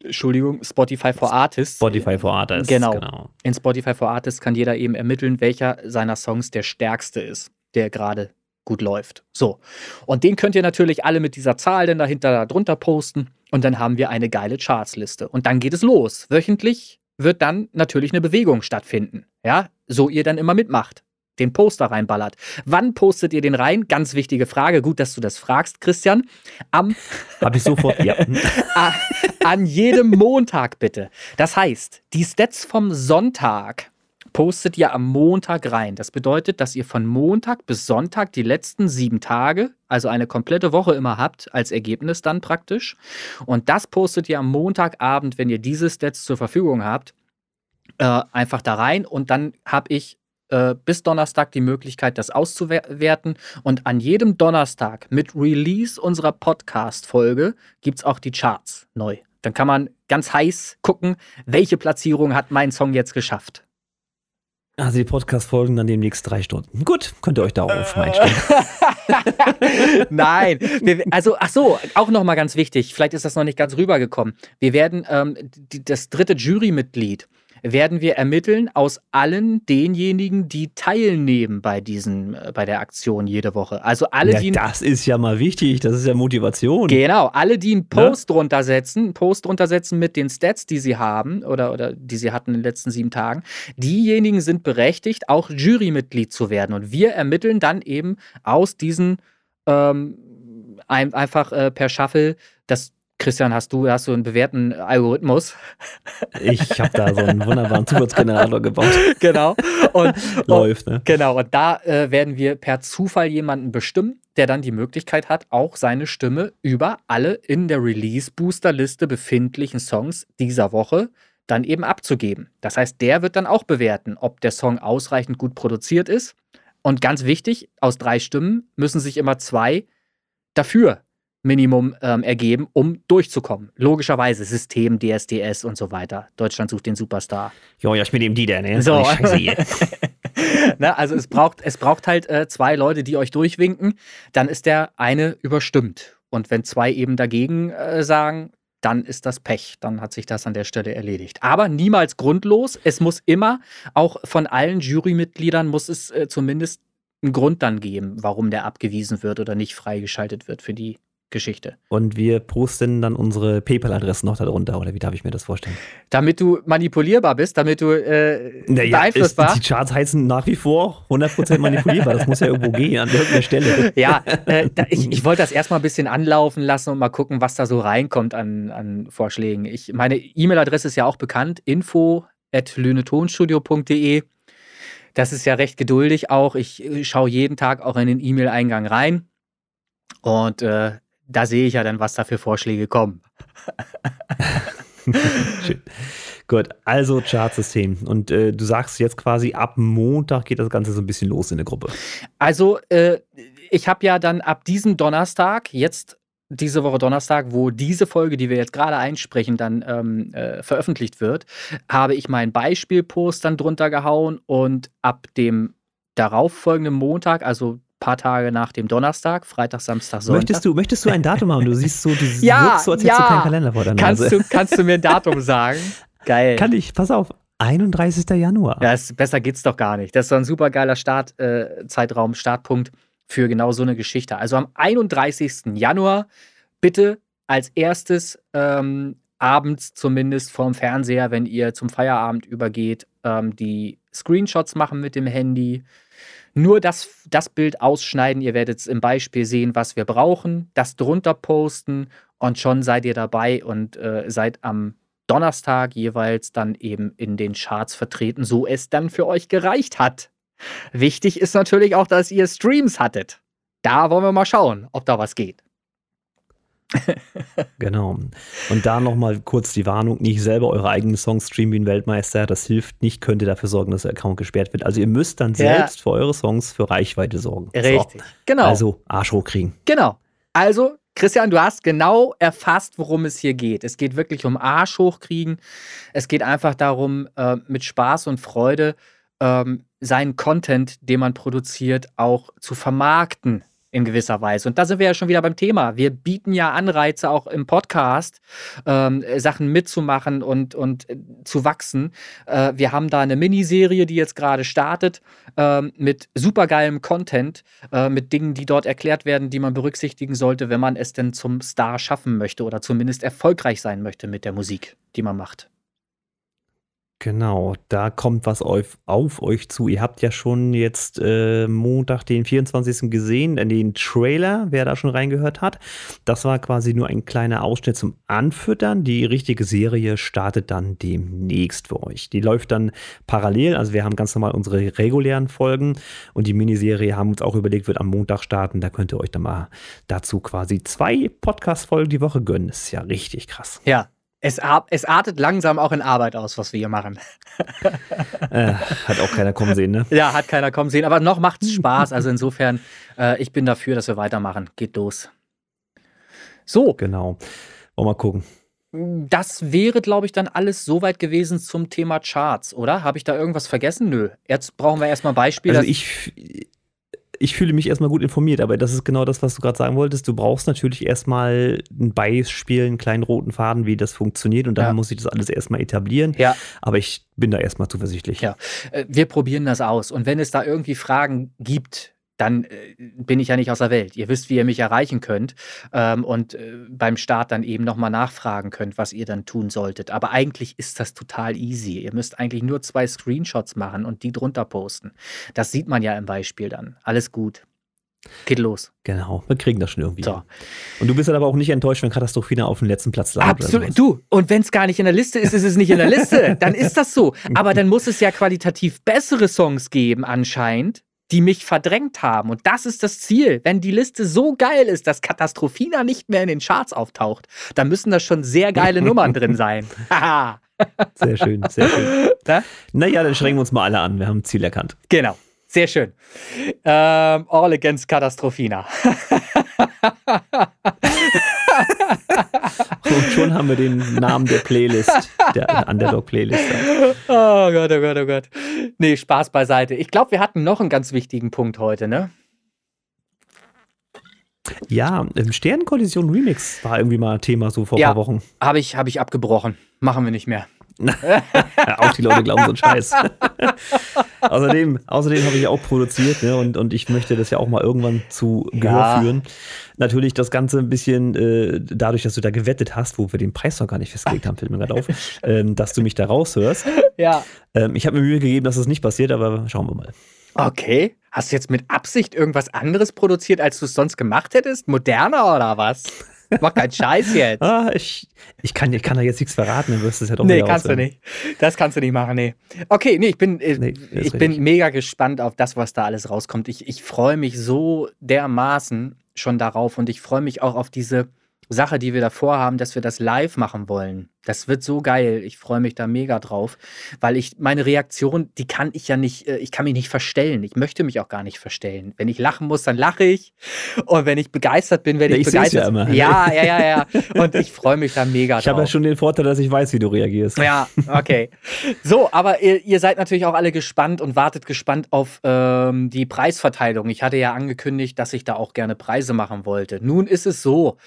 Entschuldigung, Spotify for Artists. Spotify for Artists. Genau. genau. In Spotify for Artists kann jeder eben ermitteln, welcher seiner Songs der stärkste ist, der gerade gut läuft. So. Und den könnt ihr natürlich alle mit dieser Zahl dann dahinter da drunter posten und dann haben wir eine geile Chartsliste. Und dann geht es los. Wöchentlich wird dann natürlich eine Bewegung stattfinden. Ja, so ihr dann immer mitmacht. Den Poster reinballert. Wann postet ihr den rein? Ganz wichtige Frage. Gut, dass du das fragst, Christian. Am Habe ich sofort. ja. An jedem Montag bitte. Das heißt, die Stats vom Sonntag postet ihr am Montag rein. Das bedeutet, dass ihr von Montag bis Sonntag die letzten sieben Tage, also eine komplette Woche immer habt, als Ergebnis dann praktisch. Und das postet ihr am Montagabend, wenn ihr diese Stats zur Verfügung habt, äh, einfach da rein. Und dann habe ich äh, bis Donnerstag die Möglichkeit, das auszuwerten. Und an jedem Donnerstag mit Release unserer Podcast-Folge gibt es auch die Charts neu. Dann kann man ganz heiß gucken, welche Platzierung hat mein Song jetzt geschafft. Also die Podcast-Folgen dann demnächst drei Stunden. Gut, könnt ihr euch darauf schon einstellen. Nein, wir, also ach so, auch noch mal ganz wichtig. Vielleicht ist das noch nicht ganz rübergekommen. Wir werden ähm, die, das dritte Jurymitglied werden wir ermitteln aus allen denjenigen, die teilnehmen bei diesen, äh, bei der Aktion jede Woche. Also alle, Ja, die das ist ja mal wichtig. Das ist ja Motivation. Genau, alle, die einen Post drunter setzen, einen Post drunter setzen mit den Stats, die sie haben oder, oder die sie hatten in den letzten sieben Tagen, diejenigen sind berechtigt, auch Jurymitglied zu werden. Und wir ermitteln dann eben aus diesen ähm, ein, einfach äh, per Shuffle, das Christian, hast du, hast du einen bewährten Algorithmus? Ich habe da so einen wunderbaren Zufallsgenerator gebaut. genau. Und, und, Läuft, ne? Genau, und da äh, werden wir per Zufall jemanden bestimmen, der dann die Möglichkeit hat, auch seine Stimme über alle in der Release-Booster-Liste befindlichen Songs dieser Woche dann eben abzugeben. Das heißt, der wird dann auch bewerten, ob der Song ausreichend gut produziert ist. Und ganz wichtig, aus drei Stimmen müssen sich immer zwei dafür Minimum ähm, ergeben, um durchzukommen. Logischerweise System, DSDS und so weiter. Deutschland sucht den Superstar. Jo, ja, ich bin eben die, der, ne? So. Na, also es braucht, es braucht halt äh, zwei Leute, die euch durchwinken, dann ist der eine überstimmt. Und wenn zwei eben dagegen äh, sagen, dann ist das Pech. Dann hat sich das an der Stelle erledigt. Aber niemals grundlos. Es muss immer, auch von allen Jurymitgliedern, muss es äh, zumindest einen Grund dann geben, warum der abgewiesen wird oder nicht freigeschaltet wird für die Geschichte. Und wir posten dann unsere PayPal-Adressen noch darunter, oder wie darf ich mir das vorstellen? Damit du manipulierbar bist, damit du äh, Naja, ist, beeinflussbar. die Charts heißen nach wie vor 100% manipulierbar. Das muss ja irgendwo gehen, an irgendeiner Stelle. Ja, äh, da, ich, ich wollte das erstmal ein bisschen anlaufen lassen und mal gucken, was da so reinkommt an, an Vorschlägen. Ich, meine E-Mail-Adresse ist ja auch bekannt, info at lünetonstudio.de. Das ist ja recht geduldig auch. Ich äh, schaue jeden Tag auch in den E-Mail-Eingang rein und äh, da sehe ich ja dann, was da für Vorschläge kommen. Gut, also Chartsystem. Und äh, du sagst jetzt quasi, ab Montag geht das Ganze so ein bisschen los in der Gruppe. Also, äh, ich habe ja dann ab diesem Donnerstag, jetzt diese Woche Donnerstag, wo diese Folge, die wir jetzt gerade einsprechen, dann ähm, äh, veröffentlicht wird, habe ich meinen Beispielpost dann drunter gehauen und ab dem darauffolgenden Montag, also paar Tage nach dem Donnerstag, Freitag, Samstag, Sonntag. Möchtest du, möchtest du ein Datum haben? Du siehst so, du Ja, wirkst so, als hättest ja. du keinen Kalender vor der kannst, Nase. du, kannst du mir ein Datum sagen? Geil. Kann ich, pass auf, 31. Januar. Ja, es, besser geht's doch gar nicht. Das ist doch ein super geiler Start, äh, Zeitraum, Startpunkt für genau so eine Geschichte. Also am 31. Januar bitte als erstes ähm, abends zumindest vorm Fernseher, wenn ihr zum Feierabend übergeht, ähm, die Screenshots machen mit dem Handy. Nur das, das Bild ausschneiden. Ihr werdet es im Beispiel sehen, was wir brauchen. Das drunter posten und schon seid ihr dabei und äh, seid am Donnerstag jeweils dann eben in den Charts vertreten, so es dann für euch gereicht hat. Wichtig ist natürlich auch, dass ihr Streams hattet. Da wollen wir mal schauen, ob da was geht. Genau. Und da nochmal kurz die Warnung, nicht selber eure eigenen Songs streamen wie ein Weltmeister, das hilft nicht, könnt ihr dafür sorgen, dass der Account gesperrt wird. Also ihr müsst dann Ja. selbst für eure Songs für Reichweite sorgen. Richtig. So. Genau. Also Arsch hochkriegen. Genau. Also, Christian, du hast genau erfasst, worum es hier geht. Es geht wirklich um Arsch hochkriegen. Es geht einfach darum, äh, mit Spaß und Freude ähm, seinen Content, den man produziert, auch zu vermarkten in gewisser Weise. Und da sind wir ja schon wieder beim Thema. Wir bieten ja Anreize auch im Podcast, ähm, Sachen mitzumachen und, und äh, zu wachsen. Äh, wir haben da eine Miniserie, die jetzt gerade startet, ähm, mit supergeilem Content, äh, mit Dingen, die dort erklärt werden, die man berücksichtigen sollte, wenn man es denn zum Star schaffen möchte oder zumindest erfolgreich sein möchte mit der Musik, die man macht. Genau, da kommt was auf, auf euch zu. Ihr habt ja schon jetzt äh, Montag, den 24. gesehen, den Trailer, wer da schon reingehört hat. Das war quasi nur ein kleiner Ausschnitt zum Anfüttern. Die richtige Serie startet dann demnächst für euch. Die läuft dann parallel, also wir haben ganz normal unsere regulären Folgen und die Miniserie haben uns auch überlegt, wird am Montag starten. Da könnt ihr euch dann mal dazu quasi zwei Podcast-Folgen die Woche gönnen. Das ist ja richtig krass. Ja. Es, es artet langsam auch in Arbeit aus, was wir hier machen. Äh, hat auch keiner kommen sehen, ne? Ja, hat keiner kommen sehen, aber noch macht es Spaß. Also insofern, äh, ich bin dafür, dass wir weitermachen. Geht los. So, Genau. Wollen wir mal gucken. das wäre, glaube ich, dann alles soweit gewesen zum Thema Charts, oder? Habe ich da irgendwas vergessen? Nö. Jetzt brauchen wir erstmal Beispiele. Also ich, ich fühle mich erstmal gut informiert, aber das ist genau das, was du gerade sagen wolltest. Du brauchst natürlich erstmal ein Beispiel, einen kleinen roten Faden, wie das funktioniert und dann Ja. muss ich das alles erstmal etablieren. ja, Aber ich bin da erstmal zuversichtlich. Ja. äh, wir probieren das aus. Und wenn es da irgendwie Fragen gibt, dann äh, bin ich ja nicht aus der Welt. Ihr wisst, wie ihr mich erreichen könnt ähm, und äh, beim Start dann eben nochmal nachfragen könnt, was ihr dann tun solltet. Aber eigentlich ist das total easy. Ihr müsst eigentlich nur zwei Screenshots machen und die drunter posten. Das sieht man ja im Beispiel dann. Alles gut. Geht los. Genau, wir kriegen das schon irgendwie. So. Und du bist dann aber auch nicht enttäuscht, wenn Katastrophina auf dem letzten Platz landet. oder Absolut. Du, und wenn es gar nicht in der Liste ist, ist es nicht in der Liste. Dann ist das so. Aber dann muss es ja qualitativ bessere Songs geben, anscheinend, die mich verdrängt haben. Und das ist das Ziel. Wenn die Liste so geil ist, dass Katastrophina nicht mehr in den Charts auftaucht, dann müssen da schon sehr geile Nummern drin sein. Sehr schön, sehr schön. Na? Naja, dann schränken wir uns mal alle an. Wir haben ein Ziel erkannt. genau. Sehr schön. Ähm, all against Katastrophina. Und schon haben wir den Namen der Playlist, der Underdog-Playlist. Oh Gott, oh Gott, oh Gott. Nee, Spaß beiseite. Ich glaube, wir hatten noch einen ganz wichtigen Punkt heute, ne? Ja, Sternenkollision Remix war irgendwie mal Thema so vor ein Ja. paar Wochen. Habe ich, hab ich abgebrochen. Machen wir nicht mehr. auch die Leute glauben so einen Scheiß. außerdem außerdem habe ich ja auch produziert ne, und, und ich möchte das ja auch mal irgendwann zu Gehör Ja. führen. Natürlich das Ganze ein bisschen äh, dadurch, dass du da gewettet hast, wo wir den Preis noch gar nicht festgelegt haben, fällt mir gerade auf, ähm, dass du mich da raushörst. Ja. Ähm, ich habe mir Mühe gegeben, dass das nicht passiert, aber schauen wir mal. Okay. Hast du jetzt mit Absicht irgendwas anderes produziert, als du es sonst gemacht hättest? Moderner oder was? Mach keinen Scheiß jetzt. Ah, ich, ich, kann, ich kann da jetzt nichts verraten, dann wirst du es ja doch Nee, kannst du aushören. nicht. Das kannst du nicht machen, nee. Okay, nee, ich bin, äh, Nee, ich bin richtig. mega gespannt auf das, was da alles rauskommt. Ich, ich freue mich so dermaßen schon darauf und ich freue mich auch auf diese Sache, die wir davor haben, dass wir das live machen wollen. Das wird so geil. Ich freue mich da mega drauf, weil ich meine Reaktion, die kann ich ja nicht, äh, ich kann mich nicht verstellen. Ich möchte mich auch gar nicht verstellen. Wenn ich lachen muss, dann lache ich. Und wenn ich begeistert bin, werde ich, ich seh's ja begeistert. immer. Ja, ja, ja, ja. Und ich freue mich da mega Ich drauf. habe ja schon den Vorteil, dass ich weiß, wie du reagierst. Ja, okay. So, aber ihr, ihr seid natürlich auch alle gespannt und wartet gespannt auf ähm, die Preisverteilung. Ich hatte ja angekündigt, dass ich da auch gerne Preise machen wollte. Nun ist es so.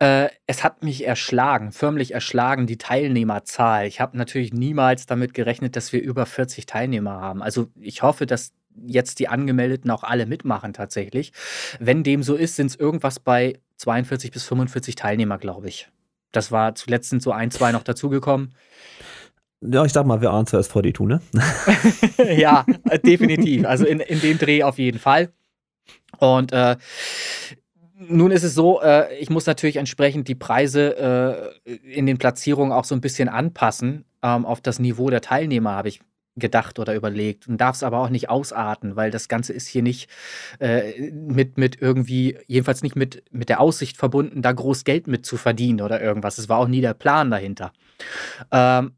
Äh, es hat mich erschlagen, förmlich erschlagen, die Teilnehmerzahl. Ich habe natürlich niemals damit gerechnet, dass wir über 40 Teilnehmer haben. Also ich hoffe, dass jetzt die Angemeldeten auch alle mitmachen tatsächlich. Wenn dem so ist, sind es irgendwas bei 42 bis 45 Teilnehmer, glaube ich. Das war zuletzt sind so ein, zwei noch dazugekommen. Ja, ich sag mal, wir ahnen zuerst vor die tun, ne? ja, äh, definitiv. Also in, in dem Dreh auf jeden Fall. Und äh, nun ist es so, äh, ich muss natürlich entsprechend die Preise äh, in den Platzierungen auch so ein bisschen anpassen ähm, auf das Niveau der Teilnehmer, habe ich gedacht oder überlegt und darf es aber auch nicht ausarten, weil das Ganze ist hier nicht äh, mit, mit irgendwie, jedenfalls nicht mit, mit der Aussicht verbunden, da groß Geld mit zu verdienen oder irgendwas. Es war auch nie der Plan dahinter. Ähm,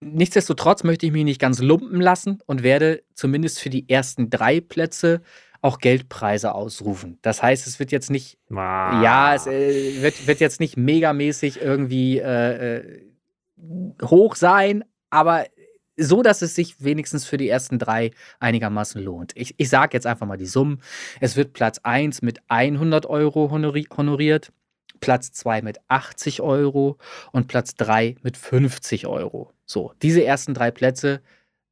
nichtsdestotrotz möchte ich mich nicht ganz lumpen lassen und werde zumindest für die ersten drei Plätze auch Geldpreise ausrufen. Das heißt, es wird jetzt nicht, ja, es äh, wird, wird jetzt nicht megamäßig irgendwie äh, äh, hoch sein, aber so, dass es sich wenigstens für die ersten drei einigermaßen lohnt. Ich, ich sage jetzt einfach mal die Summen. Es wird Platz 1 mit 100 Euro honori honoriert, Platz 2 mit 80 Euro und Platz 3 mit 50 Euro. So, diese ersten drei Plätze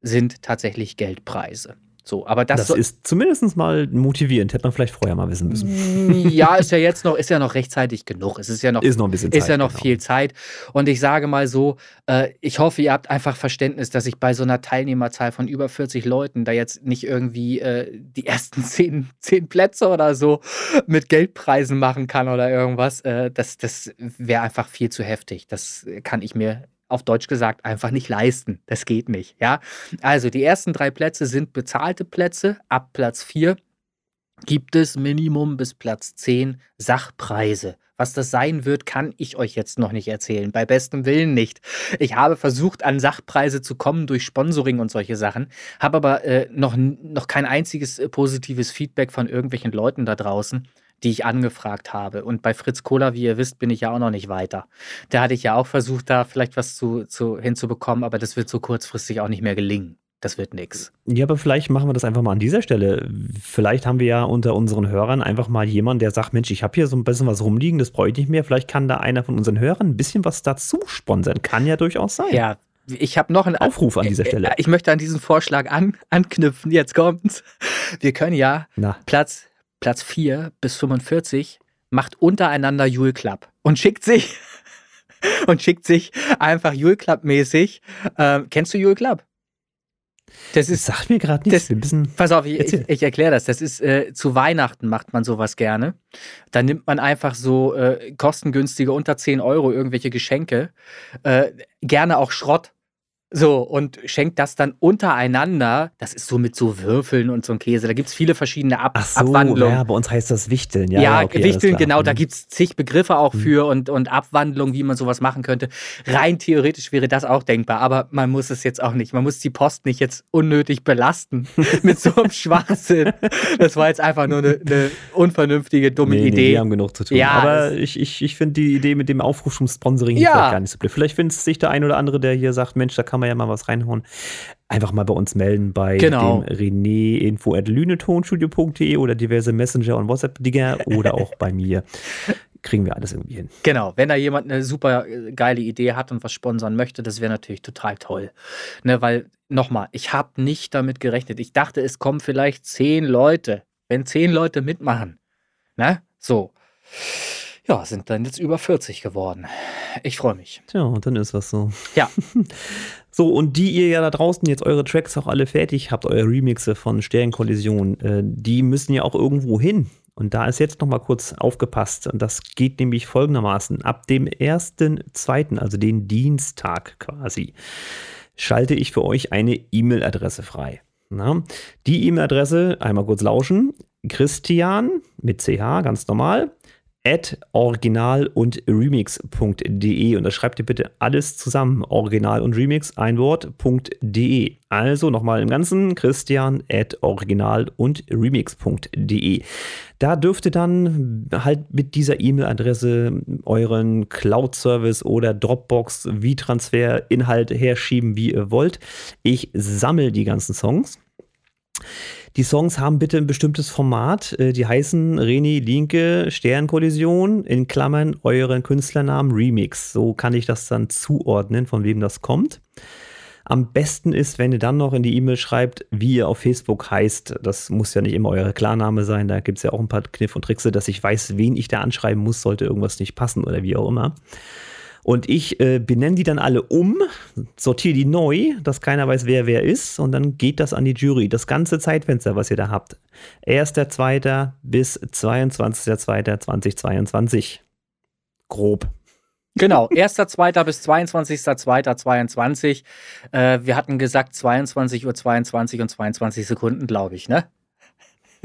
sind tatsächlich Geldpreise. So, aber das, Das, soll- ist zumindest mal motivierend. Hätte man vielleicht vorher mal wissen müssen. ja, ist ja jetzt noch, ist ja noch rechtzeitig genug. Es ist ja noch Ist noch ein bisschen ist Zeit, ja noch genau. viel Zeit. Und ich sage mal so, äh, ich hoffe, ihr habt einfach Verständnis, dass ich bei so einer Teilnehmerzahl von über 40 Leuten da jetzt nicht irgendwie äh, die ersten zehn, zehn Plätze oder so mit Geldpreisen machen kann oder irgendwas. Äh, das das wäre einfach viel zu heftig. Das kann ich mir auf Deutsch gesagt einfach nicht leisten. Das geht nicht. Ja, also die ersten drei Plätze sind bezahlte Plätze. Ab Platz 4 gibt es Minimum bis Platz 10 Sachpreise. Was das sein wird, kann ich euch jetzt noch nicht erzählen. Bei bestem Willen nicht. Ich habe versucht, an Sachpreise zu kommen durch Sponsoring und solche Sachen, habe aber äh, noch, noch kein einziges äh, positives Feedback von irgendwelchen Leuten da draußen, die ich angefragt habe. Und bei Fritz Kohler, wie ihr wisst, bin ich ja auch noch nicht weiter. Da hatte ich ja auch versucht, da vielleicht was zu, zu, hinzubekommen, aber das wird so kurzfristig auch nicht mehr gelingen. Das wird nix. Ja, aber vielleicht machen wir das einfach mal an dieser Stelle. Vielleicht haben wir ja unter unseren Hörern einfach mal jemanden, der sagt, Mensch, ich habe hier so ein bisschen was rumliegen, das brauche ich nicht mehr. Vielleicht kann da einer von unseren Hörern ein bisschen was dazu sponsern. Kann ja durchaus sein. Ja, ich habe noch einen Aufruf an dieser Stelle. Ich möchte an diesen Vorschlag an, anknüpfen. Jetzt kommt's. Wir können ja Na, Platz, Platz 4 bis 45 macht untereinander Jule Club und schickt sich und schickt sich einfach Jule Club mäßig. Ähm, kennst du Jule Club? Das das ist sagt mir gerade das- nichts. Wir müssen, Pass auf, ich, ich, ich erkläre das. Das ist äh, zu Weihnachten macht man sowas gerne. Da nimmt man einfach so äh, kostengünstige unter 10 Euro irgendwelche Geschenke, äh, gerne auch Schrott. So, und schenkt das dann untereinander. Das ist so mit so Würfeln und so ein Käse. Da gibt es viele verschiedene Ab Ach so, Abwandlungen. ja, bei uns heißt das Wichteln. Ja, Ja, okay, Wichteln, genau, da Mhm. gibt es zig Begriffe auch Mhm. für und, und Abwandlungen, wie man sowas machen könnte. Rein theoretisch wäre das auch denkbar, aber man muss es jetzt auch nicht. Man muss die Post nicht jetzt unnötig belasten mit so einem Schwachsinn. Das war jetzt einfach nur eine, eine unvernünftige, dumme Nee, nee, Idee. wir haben genug zu tun. Ja, Aber ich, ich, ich finde die Idee mit dem Aufruf zum Sponsoring Ja. gar nicht so blöd. Vielleicht findet sich der ein oder andere, der hier sagt, Mensch, da kann man ja mal was reinhauen. Einfach mal bei uns melden bei Genau. dem René info at lünetonstudio.de oder diverse Messenger und WhatsApp-Dinger oder auch bei mir. Kriegen wir alles irgendwie hin. Genau, wenn da jemand eine super geile Idee hat und was sponsern möchte, das wäre natürlich total toll. Ne, weil, nochmal, ich habe nicht damit gerechnet. Ich dachte, es kommen vielleicht zehn Leute. Wenn zehn Leute mitmachen, ne, so. Ja, sind dann jetzt über 40 geworden. Ich freue mich. Tja, und dann ist was so. Ja. So, und die ihr ja da draußen jetzt eure Tracks auch alle fertig habt, eure Remixe von Sternkollision, äh, die müssen ja auch irgendwo hin. Und da ist jetzt noch mal kurz aufgepasst. Und das geht nämlich folgendermaßen. Ab dem 1.2., also den Dienstag quasi, schalte ich für euch eine E-Mail-Adresse frei. Na, die E-Mail-Adresse, einmal kurz lauschen, Christian mit CH, ganz normal, at original und remix.de und da schreibt ihr bitte alles zusammen. Original und Remix, ein Wort.de. Also nochmal im Ganzen, Christian at original und remix.de. Da dürft ihr dann halt mit dieser E-Mail-Adresse euren Cloud-Service oder Dropbox wie Transfer-Inhalt herschieben, wie ihr wollt. Ich sammle die ganzen Songs. Die Songs haben bitte ein bestimmtes Format. Äh, Die heißen Reni Linke Sternkollision in Klammern euren Künstlernamen Remix. So kann ich das dann zuordnen, von wem das kommt. Am besten ist, wenn ihr dann noch in die E-Mail schreibt, wie ihr auf Facebook heißt. Das muss ja nicht immer euer Klarname sein. Da gibt es ja auch ein paar Kniff und Tricks, dass ich weiß, wen ich da anschreiben muss, sollte irgendwas nicht passen oder wie auch immer. Und ich äh, benenne die dann alle um, sortiere die neu, dass keiner weiß, wer wer ist. Und dann geht das an die Jury. Das ganze Zeitfenster, was ihr da habt. 1.2. bis 22.2.2022. Grob. Genau, 1.2. bis 22.2.22. Äh, wir hatten gesagt 22 Uhr 22 und 22 Sekunden, glaube ich, ne?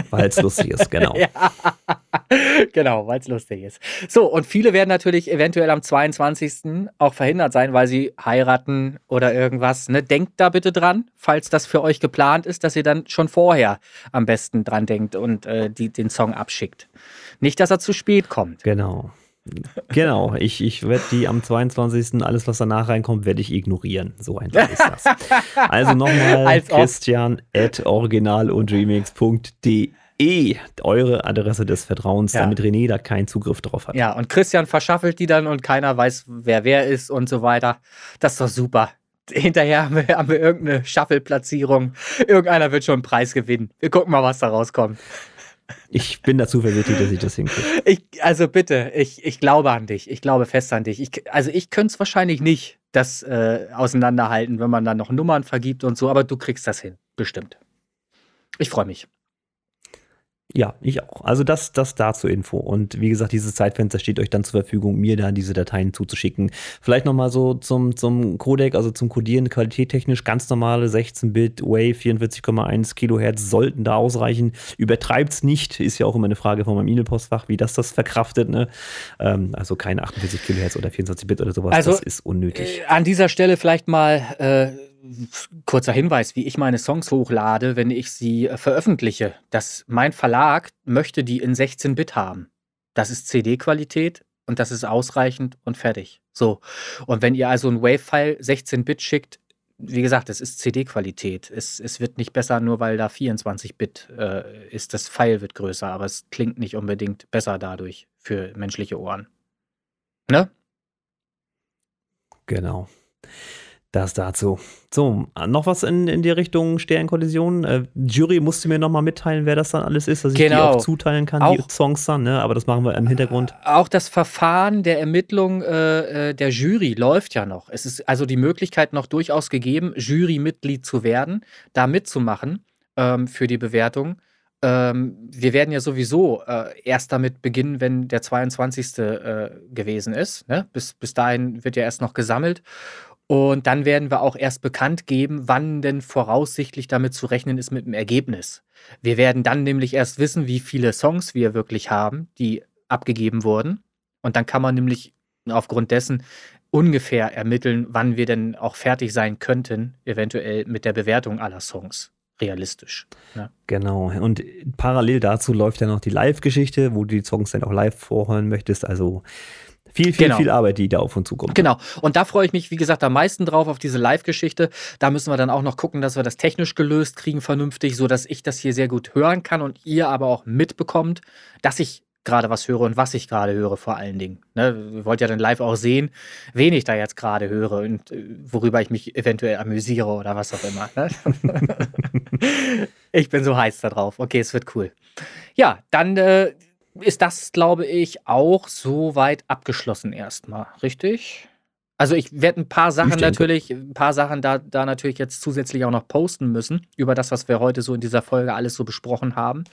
Weil es lustig ist, genau. Ja, genau, weil es lustig ist. So, und viele werden natürlich eventuell am 22. auch verhindert sein, weil sie heiraten oder irgendwas. Ne? Denkt da bitte dran, falls das für euch geplant ist, dass ihr dann schon vorher am besten dran denkt und äh, die, den Song abschickt. Nicht, dass er zu spät kommt. Genau. Genau, ich, ich werde die am 22. alles, was danach reinkommt, werde ich ignorieren. So einfach ist das. Also nochmal. Christian at original und remix.de. Eure Adresse des Vertrauens, Ja. damit René da keinen Zugriff drauf hat. Ja, und Christian verschaffelt die dann und keiner weiß, wer wer ist und so weiter. Das ist doch super. Hinterher haben wir, haben wir irgendeine Shuffle-Platzierung. Irgendeiner wird schon einen Preis gewinnen. Wir gucken mal, was da rauskommt. Ich bin da zuversichtlich, dass ich das hinkriege. Ich, also bitte, ich, ich glaube an dich. Ich glaube fest an dich. Ich, also ich könnte es wahrscheinlich nicht, das äh, auseinanderhalten, wenn man dann noch Nummern vergibt und so, aber du kriegst das hin. Bestimmt. Ich freue mich. Ja, ich auch. Also das, das dazu Info. Und wie gesagt, dieses Zeitfenster steht euch dann zur Verfügung, mir da diese Dateien zuzuschicken. Vielleicht nochmal so zum, zum Codec, also zum Codieren, qualitättechnisch ganz normale 16-Bit, Wave, 44,1 Kilohertz sollten da ausreichen. Übertreibt's nicht, ist ja auch immer eine Frage von meinem E-Mail-Postfach, wie das das verkraftet. Ne? Ähm, also keine 48 Kilohertz oder 24-Bit oder sowas, Also, das ist unnötig. Äh, an dieser Stelle vielleicht mal äh, kurzer Hinweis, wie ich meine Songs hochlade, wenn ich sie äh, veröffentliche. Das, mein Verlag möchte die in 16-Bit haben. Das ist CD-Qualität und das ist ausreichend und fertig. So. Und wenn ihr also ein Wave-File 16-Bit schickt, wie gesagt, es ist CD-Qualität. Es, es wird nicht besser, nur weil da 24-Bit äh, ist. Das File wird größer, aber es klingt nicht unbedingt besser dadurch für menschliche Ohren. Ne? Genau. Das dazu. So, noch was in, in die Richtung Sternkollision. Äh, Jury musste mir nochmal mitteilen, wer das dann alles ist, dass ich die Genau. auch zuteilen kann, die Auch- Songs dann, ne? aber das machen wir im Hintergrund. Auch das Verfahren der Ermittlung äh, äh, der Jury läuft ja noch. Es ist also die Möglichkeit noch durchaus gegeben, Jurymitglied zu werden, da mitzumachen ähm, für die Bewertung. Ähm, wir werden ja sowieso äh, erst damit beginnen, wenn der 22. Äh, gewesen ist. Ne? Bis, bis dahin wird ja erst noch gesammelt. Und dann werden wir auch erst bekannt geben, wann denn voraussichtlich damit zu rechnen ist mit dem Ergebnis. Wir werden dann nämlich erst wissen, wie viele Songs wir wirklich haben, die abgegeben wurden. Und dann kann man nämlich aufgrund dessen ungefähr ermitteln, wann wir denn auch fertig sein könnten, eventuell mit der Bewertung aller Songs. Realistisch. Ja. Genau. Und parallel dazu läuft ja noch die Live-Geschichte, wo du die Songs dann auch live vorhören möchtest. Also viel, viel, Genau. viel Arbeit, die da auf uns zukommt. Genau. Und da freue ich mich, wie gesagt, am meisten drauf auf diese Live-Geschichte. Da müssen wir dann auch noch gucken, dass wir das technisch gelöst kriegen, vernünftig, sodass ich das hier sehr gut hören kann und ihr aber auch mitbekommt, dass ich gerade was höre und was ich gerade höre, vor allen Dingen. Ne? Ihr wollt ja dann live auch sehen, wen ich da jetzt gerade höre und äh, worüber ich mich eventuell amüsiere oder was auch immer. Ne? ich bin so heiß da drauf. Okay, es wird cool. Ja, dann äh, ist das, glaube ich, auch soweit abgeschlossen erstmal, richtig? Also ich werde ein paar Sachen natürlich, ein paar Sachen da, da natürlich jetzt zusätzlich auch noch posten müssen, über das, was wir heute so in dieser Folge alles so besprochen haben,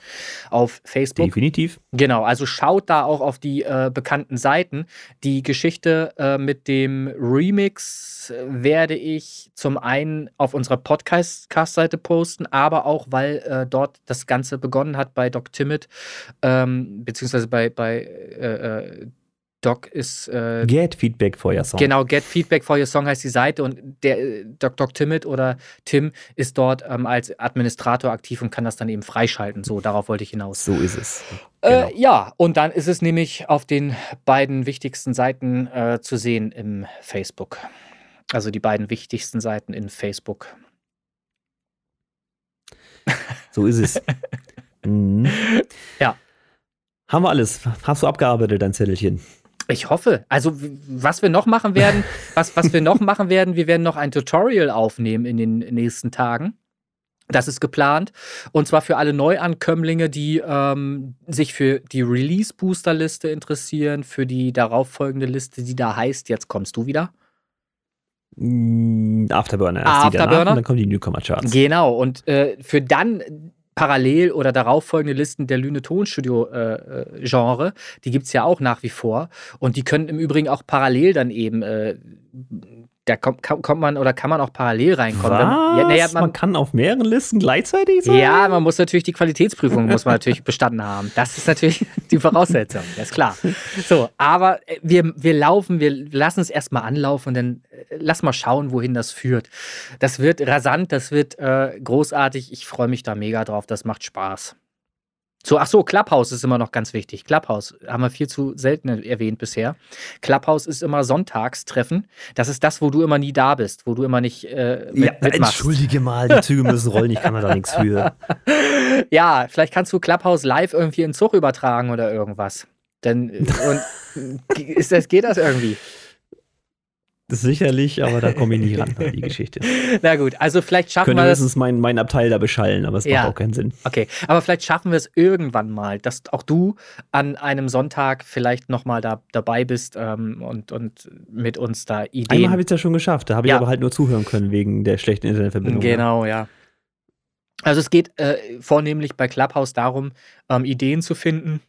auf Facebook. Definitiv. Genau, also schaut da auch auf die äh, bekannten Seiten. Die Geschichte äh, mit dem Remix äh, werde ich zum einen auf unserer Podcast-Seite posten, aber auch, weil äh, dort das Ganze begonnen hat bei Doc Timid, ähm, beziehungsweise bei, bei äh, äh, Doc ist äh, Get Feedback for your song. Genau, Get Feedback for Your Song heißt die Seite und der äh, Doc, Doc Timid oder Tim ist dort ähm, als Administrator aktiv und kann das dann eben freischalten. So, darauf wollte ich hinaus. So ist es. Genau. Äh, ja, und dann ist es nämlich auf den beiden wichtigsten Seiten äh, zu sehen im Facebook. Also die beiden wichtigsten Seiten in Facebook. So ist es. mhm. Ja. Haben wir alles. Hast du abgearbeitet, dein Zettelchen? Ich hoffe. Also, was wir noch machen werden, was, was wir noch machen werden, wir werden noch ein Tutorial aufnehmen in den nächsten Tagen. Das ist geplant. Und zwar für alle Neuankömmlinge, die ähm, sich für die Release-Booster-Liste interessieren, für die darauffolgende Liste, die da heißt, jetzt kommst du wieder. Mm, Afterburner. Erst die danach Afterburner. Und dann kommen die Newcomer-Charts. Genau, und äh, für dann parallel oder darauffolgende Listen der Lüne Tonstudio-Genre, die gibt es ja auch nach wie vor. Und die können im Übrigen auch parallel dann eben, äh, da kommt, kann- kommt man oder kann man auch parallel reinkommen. Was? Ja, naja, man, man, kann auf mehreren Listen gleichzeitig sein? ja, man muss natürlich die Qualitätsprüfung muss man natürlich bestanden haben. Das ist natürlich die Voraussetzung, das ist klar. So, aber äh, wir, wir laufen, wir lassen es erstmal anlaufen und dann äh, lass mal schauen, wohin das führt. Das wird rasant, das wird äh, großartig. Ich freue mich da mega drauf, das macht Spaß. So, ach so, Clubhouse ist immer noch ganz wichtig. Clubhouse haben wir viel zu selten erwähnt bisher. Clubhouse ist immer Sonntagstreffen. Das ist das, wo du immer nie da bist, wo du immer nicht äh, mit, Ja, mitmachst. entschuldige mal, die Züge müssen rollen, ich kann da nichts für. Ja, vielleicht kannst du Clubhouse live irgendwie in Zug übertragen oder irgendwas. Denn und ist das, geht das irgendwie? Sicherlich, aber da komme ich nicht ran an die Geschichte. Na gut, also vielleicht schaffen Könnte wir das. höchstens mein, mein Abteil da beschallen, aber es Ja. macht auch keinen Sinn. Okay, aber vielleicht schaffen wir es irgendwann mal, dass auch du an einem Sonntag vielleicht nochmal da, dabei bist ähm, und, und mit uns da Einmal Ideen. habe ich es ja schon geschafft, da habe ich Ja. aber halt nur zuhören können wegen der schlechten Internetverbindung. Genau, ja. Also es geht äh, vornehmlich bei Clubhouse darum, ähm, Ideen zu finden,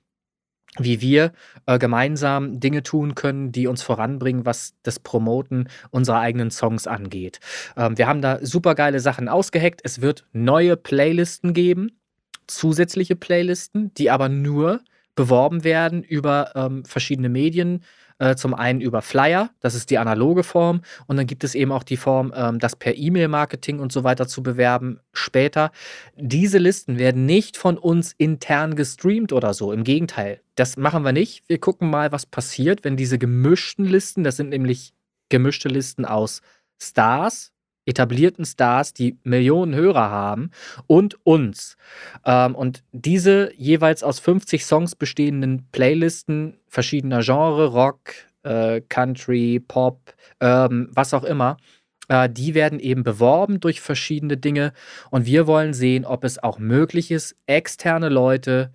wie wir äh, gemeinsam Dinge tun können, die uns voranbringen, was das Promoten unserer eigenen Songs angeht. Ähm, wir haben da super geile Sachen ausgeheckt. Es wird neue Playlisten geben, zusätzliche Playlisten, die aber nur beworben werden über ähm, verschiedene Medien. Äh, zum einen über Flyer, das ist die analoge Form, und dann gibt es eben auch die Form, ähm, das per E-Mail-Marketing und so weiter zu bewerben später. Diese Listen werden nicht von uns intern gestreamt oder so. Im Gegenteil, das machen wir nicht. Wir gucken mal, was passiert, wenn diese gemischten Listen, das sind nämlich gemischte Listen aus Stars, etablierten Stars, die Millionen Hörer haben und uns. Ähm, und diese jeweils aus 50 Songs bestehenden Playlisten verschiedener Genre, Rock, äh, Country, Pop, Urban, was auch immer, äh, die werden eben beworben durch verschiedene Dinge. Und wir wollen sehen, ob es auch möglich ist, externe Leute,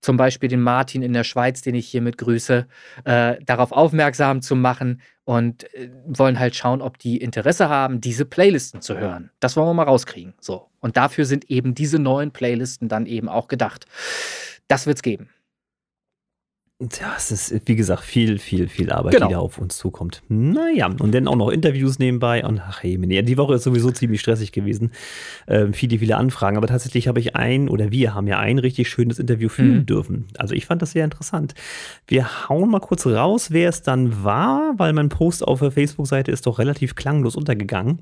zum Beispiel den Martin in der Schweiz, den ich hiermit grüße, äh, darauf aufmerksam zu machen und äh, wollen halt schauen, ob die Interesse haben, diese Playlisten zu hören. Das wollen wir mal rauskriegen. So. Und dafür sind eben diese neuen Playlisten dann eben auch gedacht. Das wird's geben. Ja, es ist, wie gesagt, viel, viel, viel Arbeit, Genau. die da auf uns zukommt. Naja, und dann auch noch Interviews nebenbei. Und ach, hey, nee, die Woche ist sowieso ziemlich stressig gewesen. Ähm, viele, viele Anfragen. Aber tatsächlich habe ich ein, oder wir haben ja ein richtig schönes Interview führen Mhm. dürfen. Also ich fand das sehr interessant. Wir hauen mal kurz raus, wer es dann war, weil mein Post auf der Facebook-Seite ist doch relativ klanglos untergegangen.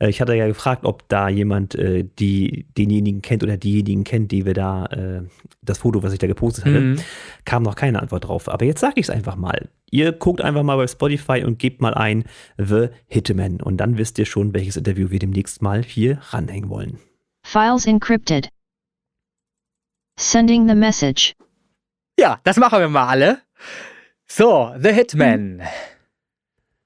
Äh, ich hatte ja gefragt, ob da jemand äh, die, denjenigen kennt oder diejenigen kennt, die wir da, äh, das Foto, was ich da gepostet hatte Mhm. kam noch keine Antwort drauf. Aber jetzt sage ich es einfach mal. Ihr guckt einfach mal bei Spotify und gebt mal ein The Hitman. Und dann wisst ihr schon, welches Interview wir demnächst mal hier ranhängen wollen. Files encrypted. Sending the message. Ja, das machen wir mal alle. So, The Hitman.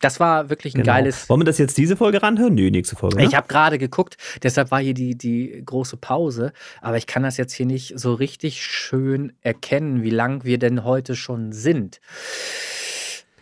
Das war wirklich ein Genau. geiles. Wollen wir das jetzt diese Folge ranhören? Nö, nächste Folge. ne? Ich habe gerade geguckt, deshalb war hier die, die große Pause, aber ich kann das jetzt hier nicht so richtig schön erkennen, wie lang wir denn heute schon sind.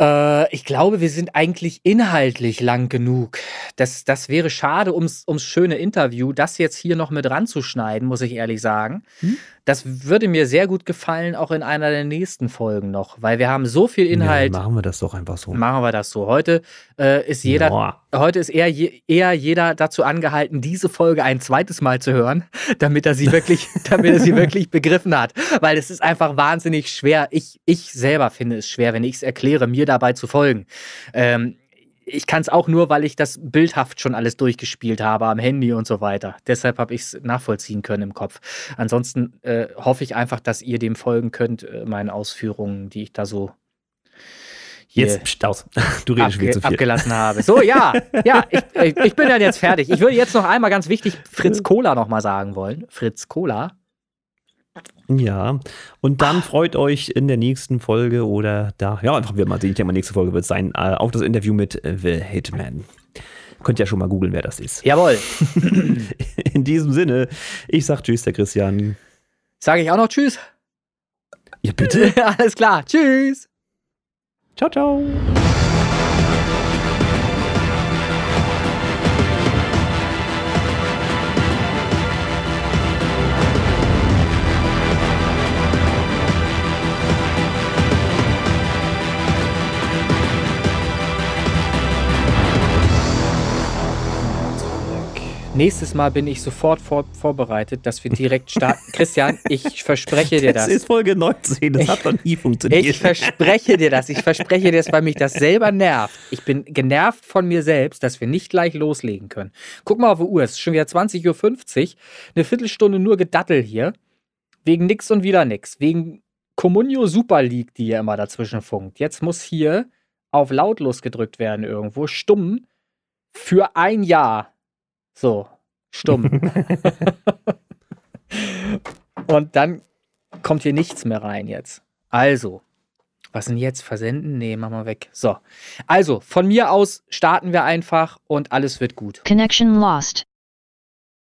Äh, ich glaube, wir sind eigentlich inhaltlich lang genug. Das, das wäre schade ums, ums schöne Interview, das jetzt hier noch mit ranzuschneiden, muss ich ehrlich sagen. Hm? Das würde mir sehr gut gefallen, auch in einer der nächsten Folgen noch, weil wir haben so viel Inhalt. Ja, machen wir das doch einfach so. Machen wir das so. Heute äh, ist jeder, Ja. Heute ist eher, je, eher jeder dazu angehalten, diese Folge ein zweites Mal zu hören, damit er sie wirklich, damit er sie wirklich begriffen hat. Weil es ist einfach wahnsinnig schwer. Ich, ich selber finde es schwer, wenn ich es erkläre, mir dabei zu folgen. Ähm, ich kann es auch nur, weil ich das bildhaft schon alles durchgespielt habe am Handy und so weiter. Deshalb habe ich es nachvollziehen können im Kopf. Ansonsten äh, hoffe ich einfach, dass ihr dem folgen könnt, äh, meinen Ausführungen, die ich da so Jetzt pst, aus. Du redest abge zu viel. abgelassen habe. So, ja, ja, ich, ich, ich bin dann jetzt fertig. Ich würde jetzt noch einmal ganz wichtig Fritz Cola noch mal sagen wollen. Fritz Cola. Ja, und dann freut euch in der nächsten Folge oder da, ja, einfach wird mal sehen, ich denke mal, nächste Folge wird es sein, äh, auf das Interview mit äh, The Hitman. Könnt ja schon mal googeln, wer das ist. Jawohl. In diesem Sinne, ich sag Tschüss, der Christian. Sage ich auch noch Tschüss. Ja, bitte. Alles klar. Tschüss. Ciao, ciao. Nächstes Mal bin ich sofort vor, vorbereitet, dass wir direkt starten. Christian, ich verspreche dir Das das. ist Folge 19, das hat noch nie funktioniert. Ich verspreche dir das. Ich verspreche dir das, weil mich das selber nervt. Ich bin genervt von mir selbst, dass wir nicht gleich loslegen können. Guck mal auf die Uhr, es ist schon wieder 20.50 Uhr. Eine Viertelstunde nur Gedattel hier. Wegen nix und wieder nix. Wegen Comunio Super League, die ja immer dazwischen funkt. Jetzt muss hier auf lautlos gedrückt werden irgendwo. Stumm. Für ein Jahr. So. Stumm. und dann kommt hier nichts mehr rein jetzt. Also, was denn jetzt? Versenden? Nee, machen wir weg. So. Also, von mir aus starten wir einfach und alles wird gut. Connection lost.